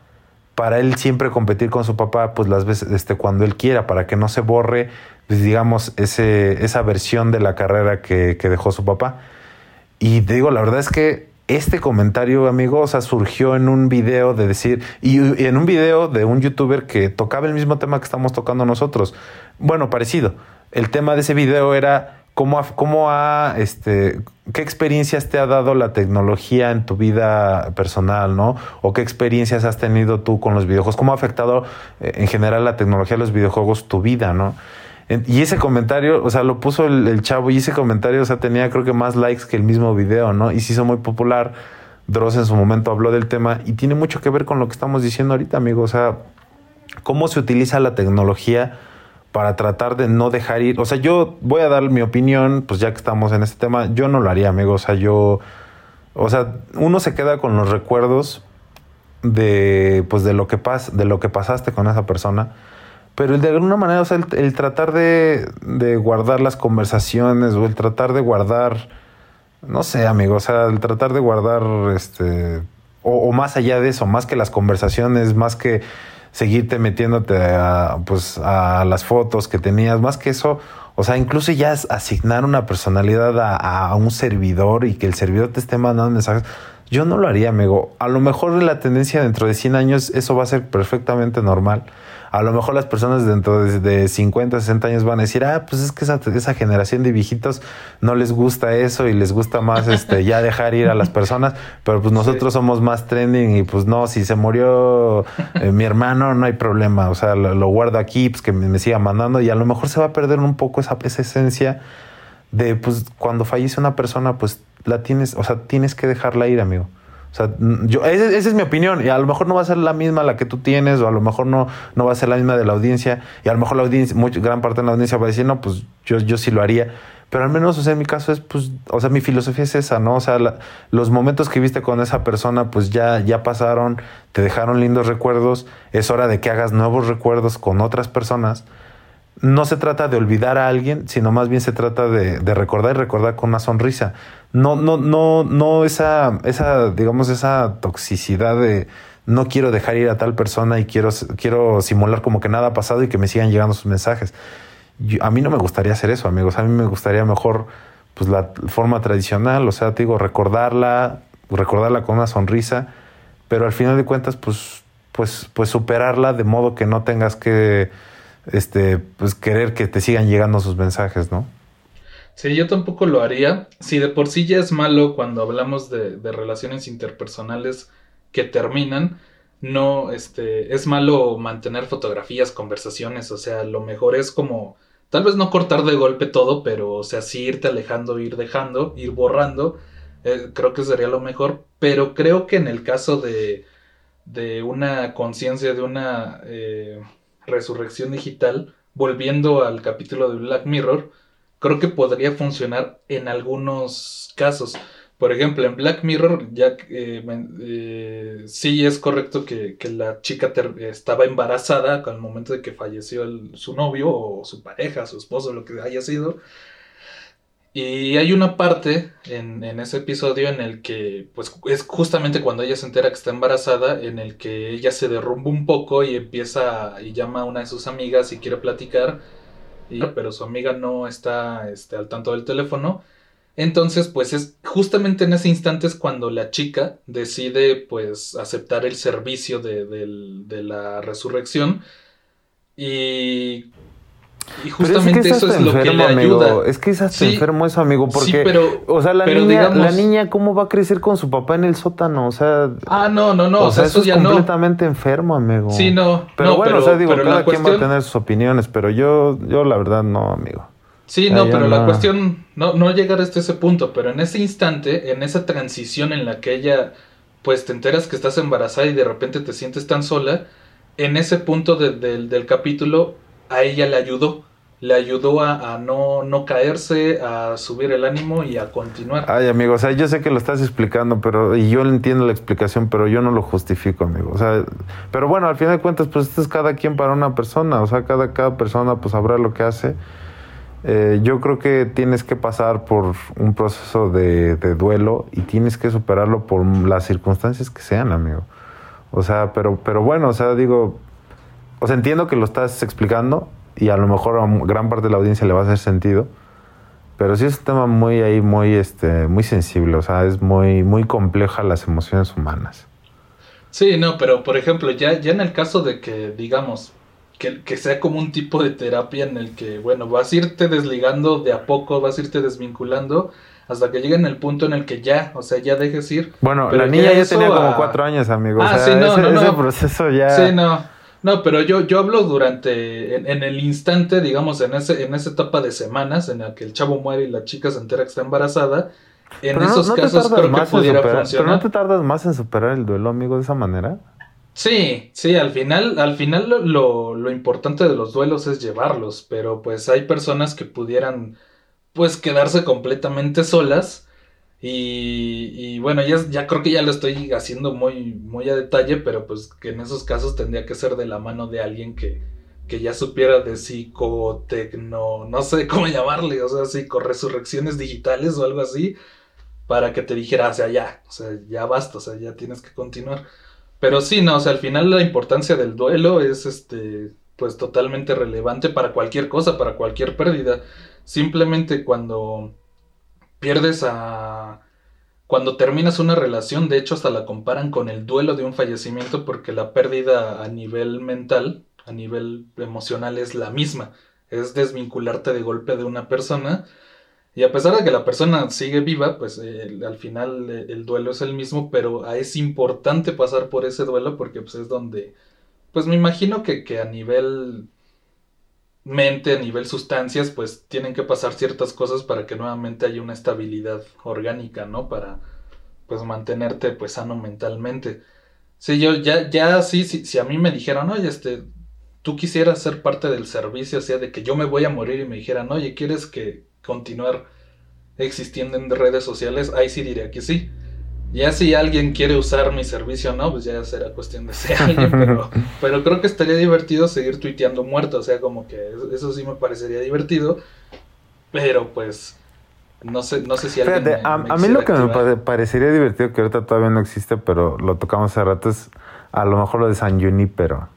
Para él siempre competir con su papá, pues las veces este, cuando él quiera, para que no se borre, pues, digamos, ese, esa versión de la carrera que, dejó su papá. Y digo, la verdad es que este comentario, amigo, o sea, surgió en un video de decir, y, en un video de un youtuber que tocaba el mismo tema que estamos tocando nosotros. Bueno, parecido. El tema de ese video era ¿Cómo, cómo ha, este, qué experiencias te ha dado la tecnología en tu vida personal, ¿no? O qué experiencias has tenido tú con los videojuegos? ¿Cómo ha afectado eh, en general la tecnología de los videojuegos tu vida, ¿no? Y ese comentario, o sea, lo puso el, chavo y ese comentario, o sea, tenía creo que más likes que el mismo video, ¿no? Y se hizo muy popular. Dross en su momento habló del tema y tiene mucho que ver con lo que estamos diciendo ahorita, amigo. O sea, cómo se utiliza la tecnología para tratar de no dejar ir. O sea, yo voy a dar mi opinión, pues ya que estamos en este tema, yo no lo haría, amigo. O sea, yo. O sea, uno se queda con los recuerdos de. Pues de lo que pas, de lo que pasaste con esa persona. Pero de alguna manera, o sea, el, tratar de, de, guardar las conversaciones o el tratar de guardar. No sé, amigo. O sea, el tratar de guardar este. o más allá de eso, más que las conversaciones, más que seguirte metiéndote a, pues, a las fotos que tenías, más que eso, o sea, incluso ya asignar una personalidad a, a, un servidor y que el servidor te esté mandando mensajes, yo no lo haría, amigo. A lo mejor la tendencia dentro de 100 años eso va a ser perfectamente normal a lo mejor las personas dentro de 50, 60 años van a decir, ah, pues es que esa, esa generación de viejitos no les gusta eso y les gusta más este ya dejar ir a las personas, pero pues nosotros somos más trending y pues no, si se murió eh, mi hermano no hay problema, o sea, lo, guardo aquí, pues que me, siga mandando y a lo mejor se va a perder un poco esa, esa esencia de pues cuando fallece una persona, pues la tienes, o sea, tienes que dejarla ir, amigo. O sea, yo, esa, es mi opinión. Y a lo mejor no va a ser la misma la que tú tienes, o a lo mejor no, no va a ser la misma de la audiencia. Y a lo mejor la audiencia, gran parte de la audiencia va a decir, no, pues yo, yo sí lo haría. Pero al menos, o sea, en mi caso es, pues, o sea, mi filosofía es esa, ¿no? O sea, los momentos que viste con esa persona, pues ya, ya pasaron, te dejaron lindos recuerdos. Es hora de que hagas nuevos recuerdos con otras personas no se trata de olvidar a alguien, sino más bien se trata de, recordar y recordar con una sonrisa. No, no, no, no esa, esa, digamos, esa toxicidad de no quiero dejar ir a tal persona y quiero, quiero simular como que nada ha pasado y que me sigan llegando sus mensajes. a mí no me gustaría hacer eso, amigos. A mí me gustaría mejor pues la forma tradicional, o sea, te digo, recordarla, recordarla con una sonrisa, pero al final de cuentas, pues, pues, pues superarla de modo que no tengas que este, pues querer que te sigan llegando sus mensajes, ¿no? Sí, yo tampoco lo haría. Si de por sí ya es malo cuando hablamos de, relaciones interpersonales que terminan, no, este, es malo mantener fotografías, conversaciones, o sea, lo mejor es como, tal vez no cortar de golpe todo, pero, o sea, sí irte alejando, ir dejando, ir borrando, eh, creo que sería lo mejor, pero creo que en el caso de, de una conciencia, de una eh, resurrección digital, volviendo al capítulo de Black Mirror, creo que podría funcionar en algunos casos. Por ejemplo, en Black Mirror, ya eh, eh, sí es correcto que, la chica estaba embarazada al momento de que falleció su novio o su pareja, su esposo, lo que haya sido. Y hay una parte en, ese episodio en el que, pues es justamente cuando ella se entera que está embarazada, en el que ella se derrumba un poco y empieza y llama a una de sus amigas y quiere platicar, pero su amiga no está este, al tanto del teléfono. Entonces, pues es justamente en ese instante es cuando la chica decide, pues, aceptar el servicio de, de la resurrección. Y y justamente eso es lo que le ayuda. Es que es hasta enfermo eso, amigo, porque pero, o sea, la niña, la niña cómo va a crecer con su papá en el sótano, o sea, Ah, no, no, no, o, sea, eso, es completamente enfermo, amigo. Sí, no, pero bueno, o sea, digo, cada quien va a tener sus opiniones, pero yo yo la verdad no, amigo. Sí, no, pero la cuestión no no llegar hasta ese punto, pero en ese instante, en esa transición en la que ella pues te enteras que estás embarazada y de repente te sientes tan sola, en ese punto del capítulo a ella le ayudó. Le ayudó a, no, no, caerse, a subir el ánimo y a continuar. Ay, amigo, o sea, yo sé que lo estás explicando, pero y yo entiendo la explicación, pero yo no lo justifico, amigo. O sea, pero bueno, al final de cuentas, pues esto es cada quien para una persona. O sea, cada, cada persona pues sabrá lo que hace. Eh, yo creo que tienes que pasar por un proceso de, de, duelo y tienes que superarlo por las circunstancias que sean, amigo. O sea, pero, pero bueno, o sea, digo, o sea, entiendo que lo estás explicando y a lo mejor a gran parte de la audiencia le va a hacer sentido, pero sí es un tema muy ahí, muy, este, muy sensible, o sea, es muy, muy compleja las emociones humanas. Sí, no, pero por ejemplo, ya, ya en el caso de que, digamos, que, que, sea como un tipo de terapia en el que, bueno, vas a irte desligando de a poco, vas a irte desvinculando hasta que llegue en el punto en el que ya, o sea, ya dejes ir. Bueno, la niña ya, tenía como cuatro años, amigo. Ah, sí, no, no, no. ese proceso ya. Sí, no. No, pero yo, yo hablo durante, en, el instante, digamos, en, ese, en esa etapa de semanas en la que el chavo muere y la chica se entera que está embarazada. En esos casos creo que pudiera funcionar. Pero no te tardas más en superar el duelo, amigo, de esa manera. Sí, sí, al final, al final lo, lo, importante de los duelos es llevarlos, pero pues hay personas que pudieran pues quedarse completamente solas y, bueno, ya, ya creo que ya lo estoy haciendo muy, muy a detalle, pero pues que en esos casos tendría que ser de la mano de alguien que, que ya supiera de psicotecno, no sé cómo llamarle, o sea, psicoresurrecciones digitales o algo así, para que te dijera, o sea, ya, o sea, ya basta, o sea, ya tienes que continuar. Pero sí, no, o sea, al final la importancia del duelo es, este, pues totalmente relevante para cualquier cosa, para cualquier pérdida. Simplemente cuando pierdes a... Cuando terminas una relación, de hecho hasta la comparan con el duelo de un fallecimiento porque la pérdida a nivel mental, a nivel emocional es la misma. Es desvincularte de golpe de una persona. Y a pesar de que la persona sigue viva, pues al final eh, el duelo es el mismo, pero es importante pasar por ese duelo porque pues, es donde, pues me imagino que, que a nivel mente, a nivel sustancias, pues tienen que pasar ciertas cosas para que nuevamente haya una estabilidad orgánica, ¿no? Para pues mantenerte pues sano mentalmente. Sí, yo ya, ya sí, si a mí me dijeran, oye, este, tú quisieras ser parte del servicio, o sea, de que yo me voy a morir y me dijeran, oye, ¿quieres que continuar existiendo en redes sociales? Ahí sí diría que sí. Ya si alguien quiere usar mi servicio o no, pues ya será cuestión de ser alguien, pero, creo que estaría divertido seguir tuiteando muerto, o sea, como que eso, sí me parecería divertido, pero pues no sé, no sé si alguien a, mí lo que me parecería divertido, que ahorita todavía no existe, pero lo tocamos hace rato, es a lo mejor lo de San pero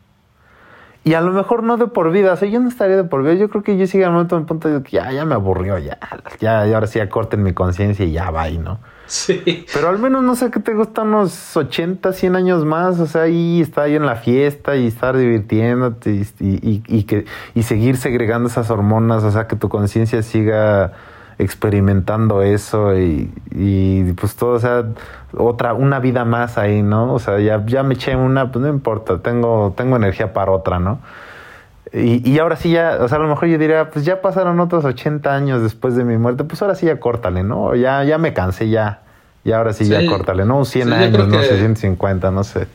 Y a lo mejor no de por vida, o sea, yo no estaría de por vida, yo creo que yo sigue al momento en punto de que ya, ya me aburrió, ya, ya, y ahora sí ya corten mi conciencia y ya va, ¿no? Sí. Pero al menos no sé qué te gustan unos 80, 100 años más, o sea, ahí está ahí en la fiesta y estar divirtiéndote y, que, y seguir segregando esas hormonas, o sea, que tu conciencia siga experimentando eso y, y, pues todo, o sea, otra, una vida más ahí, ¿no? O sea, ya, ya me eché una, pues no importa, tengo, tengo energía para otra, ¿no? Y, y ahora sí ya, o sea, a lo mejor yo diría, pues ya pasaron otros 80 años después de mi muerte, pues ahora sí ya córtale, ¿no? Ya, ya me cansé, ya. Y ahora sí, ya córtale, ¿no? Un 100 años, no sé, 150, no sé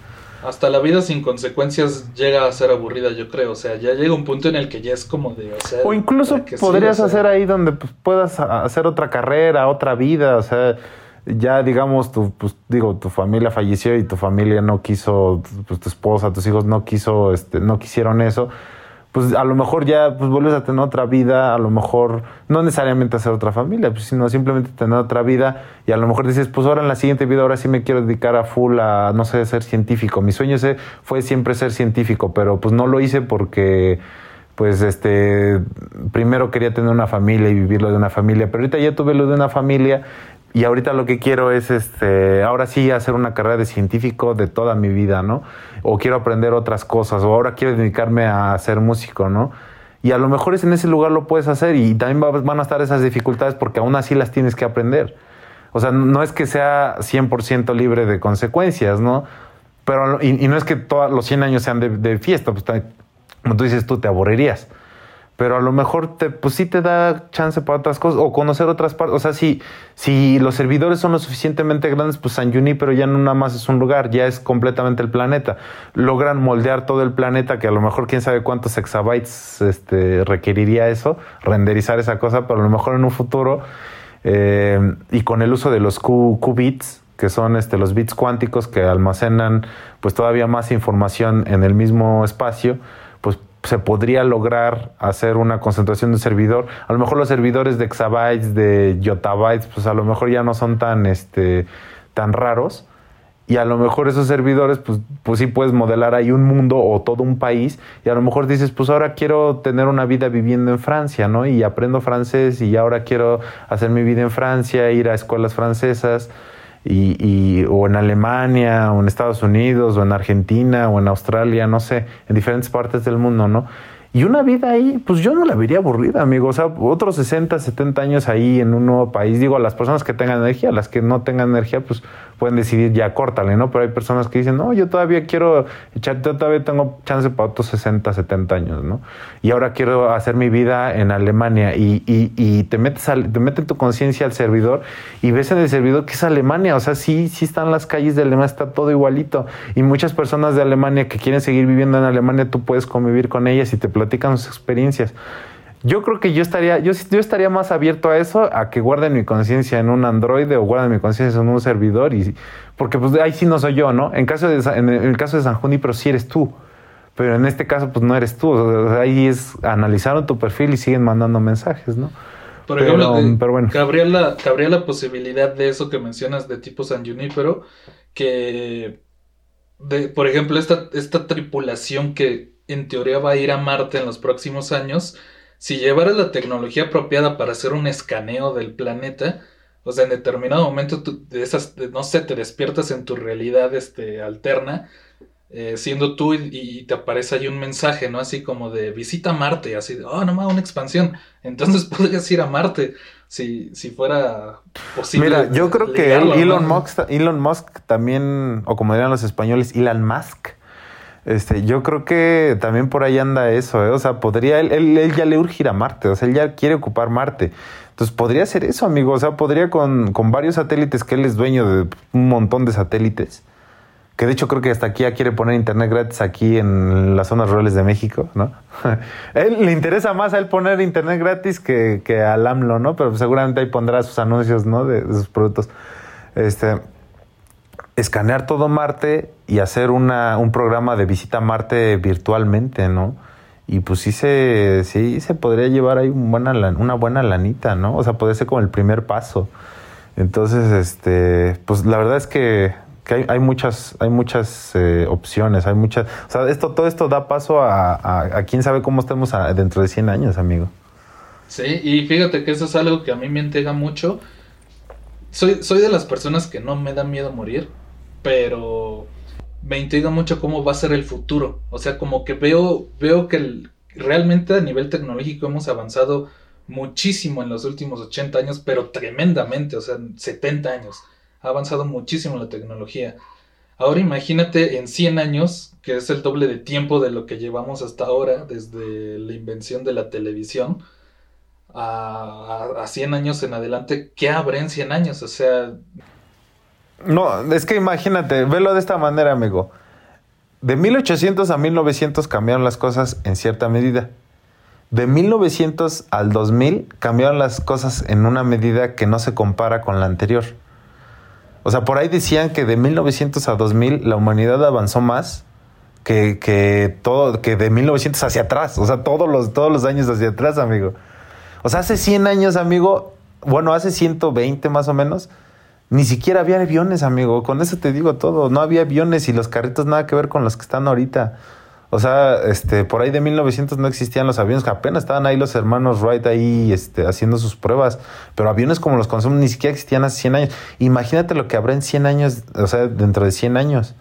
hasta la vida sin consecuencias llega a ser aburrida, yo creo. O sea, ya llega un punto en el que ya es como de. O, sea, o incluso podrías hacer ahí donde pues, puedas hacer otra carrera, otra vida. O sea, ya digamos, tu, pues, digo, tu familia falleció y tu familia no quiso, pues tu esposa, tus hijos no quiso, este, no quisieron eso pues a lo mejor ya pues vuelves a tener otra vida, a lo mejor no necesariamente hacer otra familia, pues, sino simplemente tener otra vida y a lo mejor dices, pues ahora en la siguiente vida ahora sí me quiero dedicar a full a, no sé, ser científico. Mi sueño fue siempre ser científico, pero pues no lo hice porque pues este primero quería tener una familia y vivirlo de una familia, pero ahorita ya tuve lo de una familia y ahorita lo que quiero es, este, ahora sí hacer una carrera de científico de toda mi vida, ¿no? O quiero aprender otras cosas, o ahora quiero dedicarme a ser músico, ¿no? Y a lo mejor es en ese lugar lo puedes hacer y también van a estar esas dificultades porque aún así las tienes que aprender. O sea, no es que sea 100% libre de consecuencias, ¿no? Pero, y, no es que todos los 100 años sean de, fiesta, pues como tú dices, tú te aburrirías pero a lo mejor te, pues sí te da chance para otras cosas o conocer otras partes. O sea, si, si los servidores son lo suficientemente grandes, pues San pero ya no nada más es un lugar, ya es completamente el planeta. Logran moldear todo el planeta, que a lo mejor quién sabe cuántos exabytes este, requeriría eso, renderizar esa cosa, pero a lo mejor en un futuro, eh, y con el uso de los qubits, que son este, los bits cuánticos que almacenan pues todavía más información en el mismo espacio, se podría lograr hacer una concentración de servidor. A lo mejor los servidores de exabytes, de yottabytes, pues a lo mejor ya no son tan, este, tan raros. Y a lo mejor esos servidores, pues, pues sí puedes modelar ahí un mundo o todo un país. Y a lo mejor dices, pues ahora quiero tener una vida viviendo en Francia, ¿no? Y aprendo francés y ahora quiero hacer mi vida en Francia, ir a escuelas francesas y, y, o en Alemania, o en Estados Unidos, o en Argentina, o en Australia, no sé, en diferentes partes del mundo, ¿no? Y una vida ahí, pues yo no la vería aburrida, amigo. O sea, otros 60, 70 años ahí en un nuevo país. Digo, las personas que tengan energía, las que no tengan energía, pues pueden decidir ya córtale, ¿no? Pero hay personas que dicen, no, yo todavía quiero echar, todavía tengo chance para otros 60, 70 años, ¿no? Y ahora quiero hacer mi vida en Alemania y, y, y te metes al, te mete tu conciencia al servidor y ves en el servidor que es Alemania, o sea, sí, sí están las calles de Alemania, está todo igualito. Y muchas personas de Alemania que quieren seguir viviendo en Alemania, tú puedes convivir con ellas y te platican sus experiencias. Yo creo que yo estaría, yo, yo estaría más abierto a eso, a que guarden mi conciencia en un Android o guarden mi conciencia en un servidor, y porque pues ahí sí no soy yo, ¿no? En, caso de, en el caso de San pero sí eres tú. Pero en este caso, pues no eres tú. ahí es analizaron tu perfil y siguen mandando mensajes, ¿no? Por ejemplo, eh, pero, bueno. cabría, la, cabría la posibilidad de eso que mencionas de tipo San Junipero, que, de, por ejemplo, esta, esta tripulación que en teoría va a ir a Marte en los próximos años, si llevaras la tecnología apropiada para hacer un escaneo del planeta, o sea, en determinado momento de esas, no sé, te despiertas en tu realidad este, alterna, eh, siendo tú y, te aparece ahí un mensaje, ¿no? Así como de visita Marte, así de, oh, no más, una expansión. Entonces podrías ir a Marte si, si fuera posible. Mira, yo creo que Elon, Musk, Elon Musk también, o como dirían los españoles, Elon Musk, este, yo creo que también por ahí anda eso, ¿eh? o sea, podría, él, él, ya le urge ir a Marte, o sea, él ya quiere ocupar Marte. Entonces podría ser eso, amigo, o sea, podría con, con varios satélites, que él es dueño de un montón de satélites, que de hecho creo que hasta aquí ya quiere poner internet gratis aquí en las zonas rurales de México, ¿no? él le interesa más a él poner internet gratis que, que al AMLO, ¿no? Pero seguramente ahí pondrá sus anuncios, ¿no? De, de sus productos. Este, escanear todo Marte y hacer una, un programa de visita a Marte virtualmente, ¿no? Y pues sí se, sí se podría llevar ahí un buena, una buena lanita, ¿no? O sea, podría ser como el primer paso. Entonces, este, pues la verdad es que que hay, muchas, hay muchas eh, opciones, hay muchas, o sea, esto, todo esto da paso a, quién sabe cómo estemos dentro de 100 años, amigo. Sí, y fíjate que eso es algo que a mí me entrega mucho. Soy, soy de las personas que no me da miedo morir, pero me intriga mucho cómo va a ser el futuro. O sea, como que veo, veo que realmente a nivel tecnológico hemos avanzado muchísimo en los últimos 80 años, pero tremendamente, o sea, 70 años ha avanzado muchísimo la tecnología. Ahora imagínate en 100 años, que es el doble de tiempo de lo que llevamos hasta ahora, desde la invención de la televisión, a, a, 100 años en adelante, ¿qué habrá en 100 años? O sea... No, es que imagínate, velo de esta manera, amigo. De 1800 a 1900 cambiaron las cosas en cierta medida. De 1900 al 2000 cambiaron las cosas en una medida que no se compara con la anterior. O sea, por ahí decían que de 1900 a 2000 la humanidad avanzó más que, que, todo, que de 1900 hacia atrás. O sea, todos los, todos los años hacia atrás, amigo. O sea, hace 100 años, amigo, bueno, hace 120 más o menos, ni siquiera había aviones, amigo. Con eso te digo todo. No había aviones y los carritos nada que ver con los que están ahorita. O sea, este, por ahí de 1900 no existían los aviones, apenas estaban ahí los hermanos Wright ahí este, haciendo sus pruebas, pero aviones como los conocemos ni siquiera existían hace 100 años. Imagínate lo que habrá en 100 años, o sea, dentro de 100 años.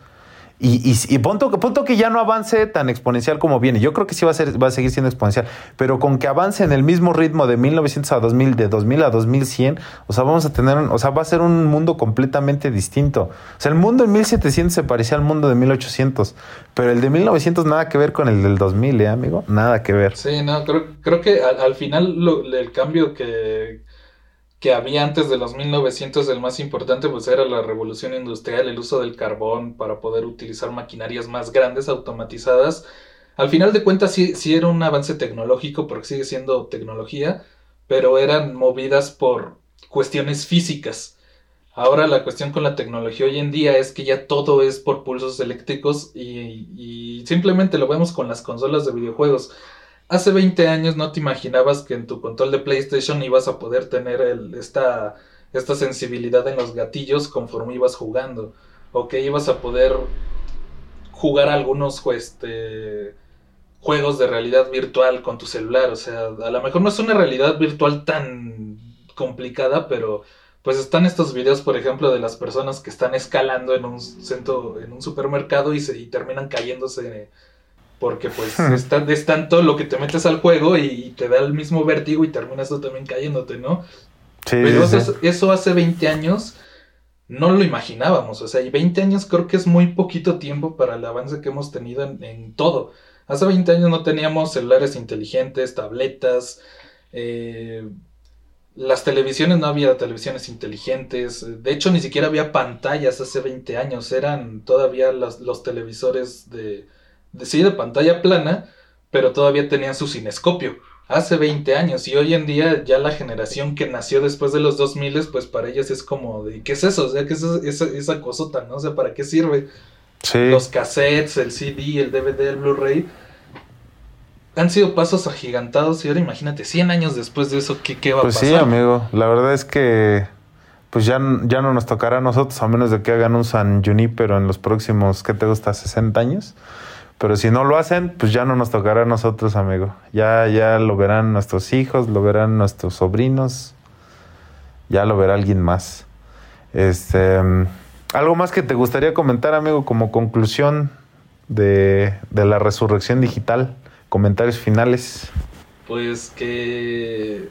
Y, y, y punto, punto, que ya no avance tan exponencial como viene. Yo creo que sí va a, ser, va a seguir siendo exponencial, pero con que avance en el mismo ritmo de 1900 a 2000, de 2000 a 2100, o sea, vamos a tener, o sea, va a ser un mundo completamente distinto. O sea, el mundo en 1700 se parecía al mundo de 1800, pero el de 1900 nada que ver con el del 2000, ¿eh, amigo? Nada que ver. Sí, no, creo, creo que al, al final el cambio que que había antes de los 1900, el más importante pues era la revolución industrial, el uso del carbón para poder utilizar maquinarias más grandes, automatizadas. Al final de cuentas sí, sí era un avance tecnológico porque sigue siendo tecnología, pero eran movidas por cuestiones físicas. Ahora la cuestión con la tecnología hoy en día es que ya todo es por pulsos eléctricos y, y simplemente lo vemos con las consolas de videojuegos. Hace 20 años no te imaginabas que en tu control de PlayStation ibas a poder tener esta, esta sensibilidad en los gatillos conforme ibas jugando. O que ibas a poder jugar algunos este, juegos de realidad virtual con tu celular. O sea, a lo mejor no es una realidad virtual tan complicada, pero pues están estos videos, por ejemplo, de las personas que están escalando en un centro, en un supermercado y, se, y terminan cayéndose porque pues es, tanto lo que te metes al juego y te da el mismo vértigo y terminas tú también cayéndote, ¿no? Sí, Pero Eso, hace 20 años no lo imaginábamos, o sea, y 20 años creo que es muy poquito tiempo para el avance que hemos tenido en, todo. Hace 20 años no teníamos celulares inteligentes, tabletas, eh, las televisiones no había televisiones inteligentes, de hecho ni siquiera había pantallas hace 20 años, eran todavía los televisores de sí, de pantalla plana, pero todavía tenían su cinescopio. Hace 20 años y hoy en día ya la generación que nació después de los 2000, pues para ellos es como de, ¿qué es eso? O sea, ¿qué es esa, esa, cosota, no? O sea, ¿para qué sirve? Los cassettes, el CD, el DVD, el Blu-ray. Han sido pasos agigantados y ahora imagínate, 100 años después de eso, ¿qué, qué va a pasar? Pues sí, amigo, la verdad es que pues ya, ya no nos tocará a nosotros, a menos de que hagan un San pero en los próximos, ¿qué te gusta? 60 años. Pero si no lo hacen, pues ya no nos tocará a nosotros, amigo. Ya, ya lo verán nuestros hijos, lo verán nuestros sobrinos, ya lo verá alguien más. Este, algo más que te gustaría comentar, amigo, como conclusión de, de la resurrección digital, comentarios finales. Pues que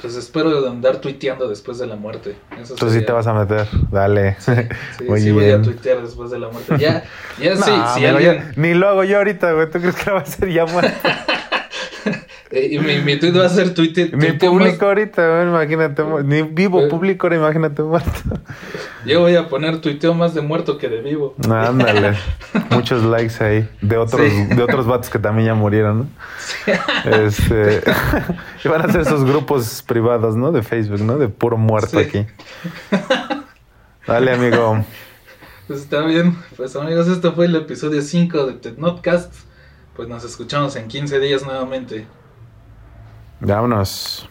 pues espero andar tuiteando después de la muerte. Eso Tú sí te vas a meter, dale. Sí, sí, voy a tuitear después de la muerte. Ya, ya sí, si alguien... ni lo hago yo ahorita, güey. ¿Tú crees que va a ser ya muerto? Eh, y mi, mi tweet va a ser tweet. Ni público ahorita, güey, imagínate. Ni vivo eh. público, ahora imagínate muerto. Yo voy a poner tuiteo más de muerto que de vivo. Ándale. Muchos likes ahí. De otros, de otros vatos que también ya murieron, ¿no? Sí. Este. y van a ser esos grupos privados, ¿no? De Facebook, ¿no? De puro muerto aquí. Dale, amigo. Pues está bien. Pues amigos, esto fue el episodio 5 de TEDNotcast. Pues nos escuchamos en 15 días nuevamente. Vámonos.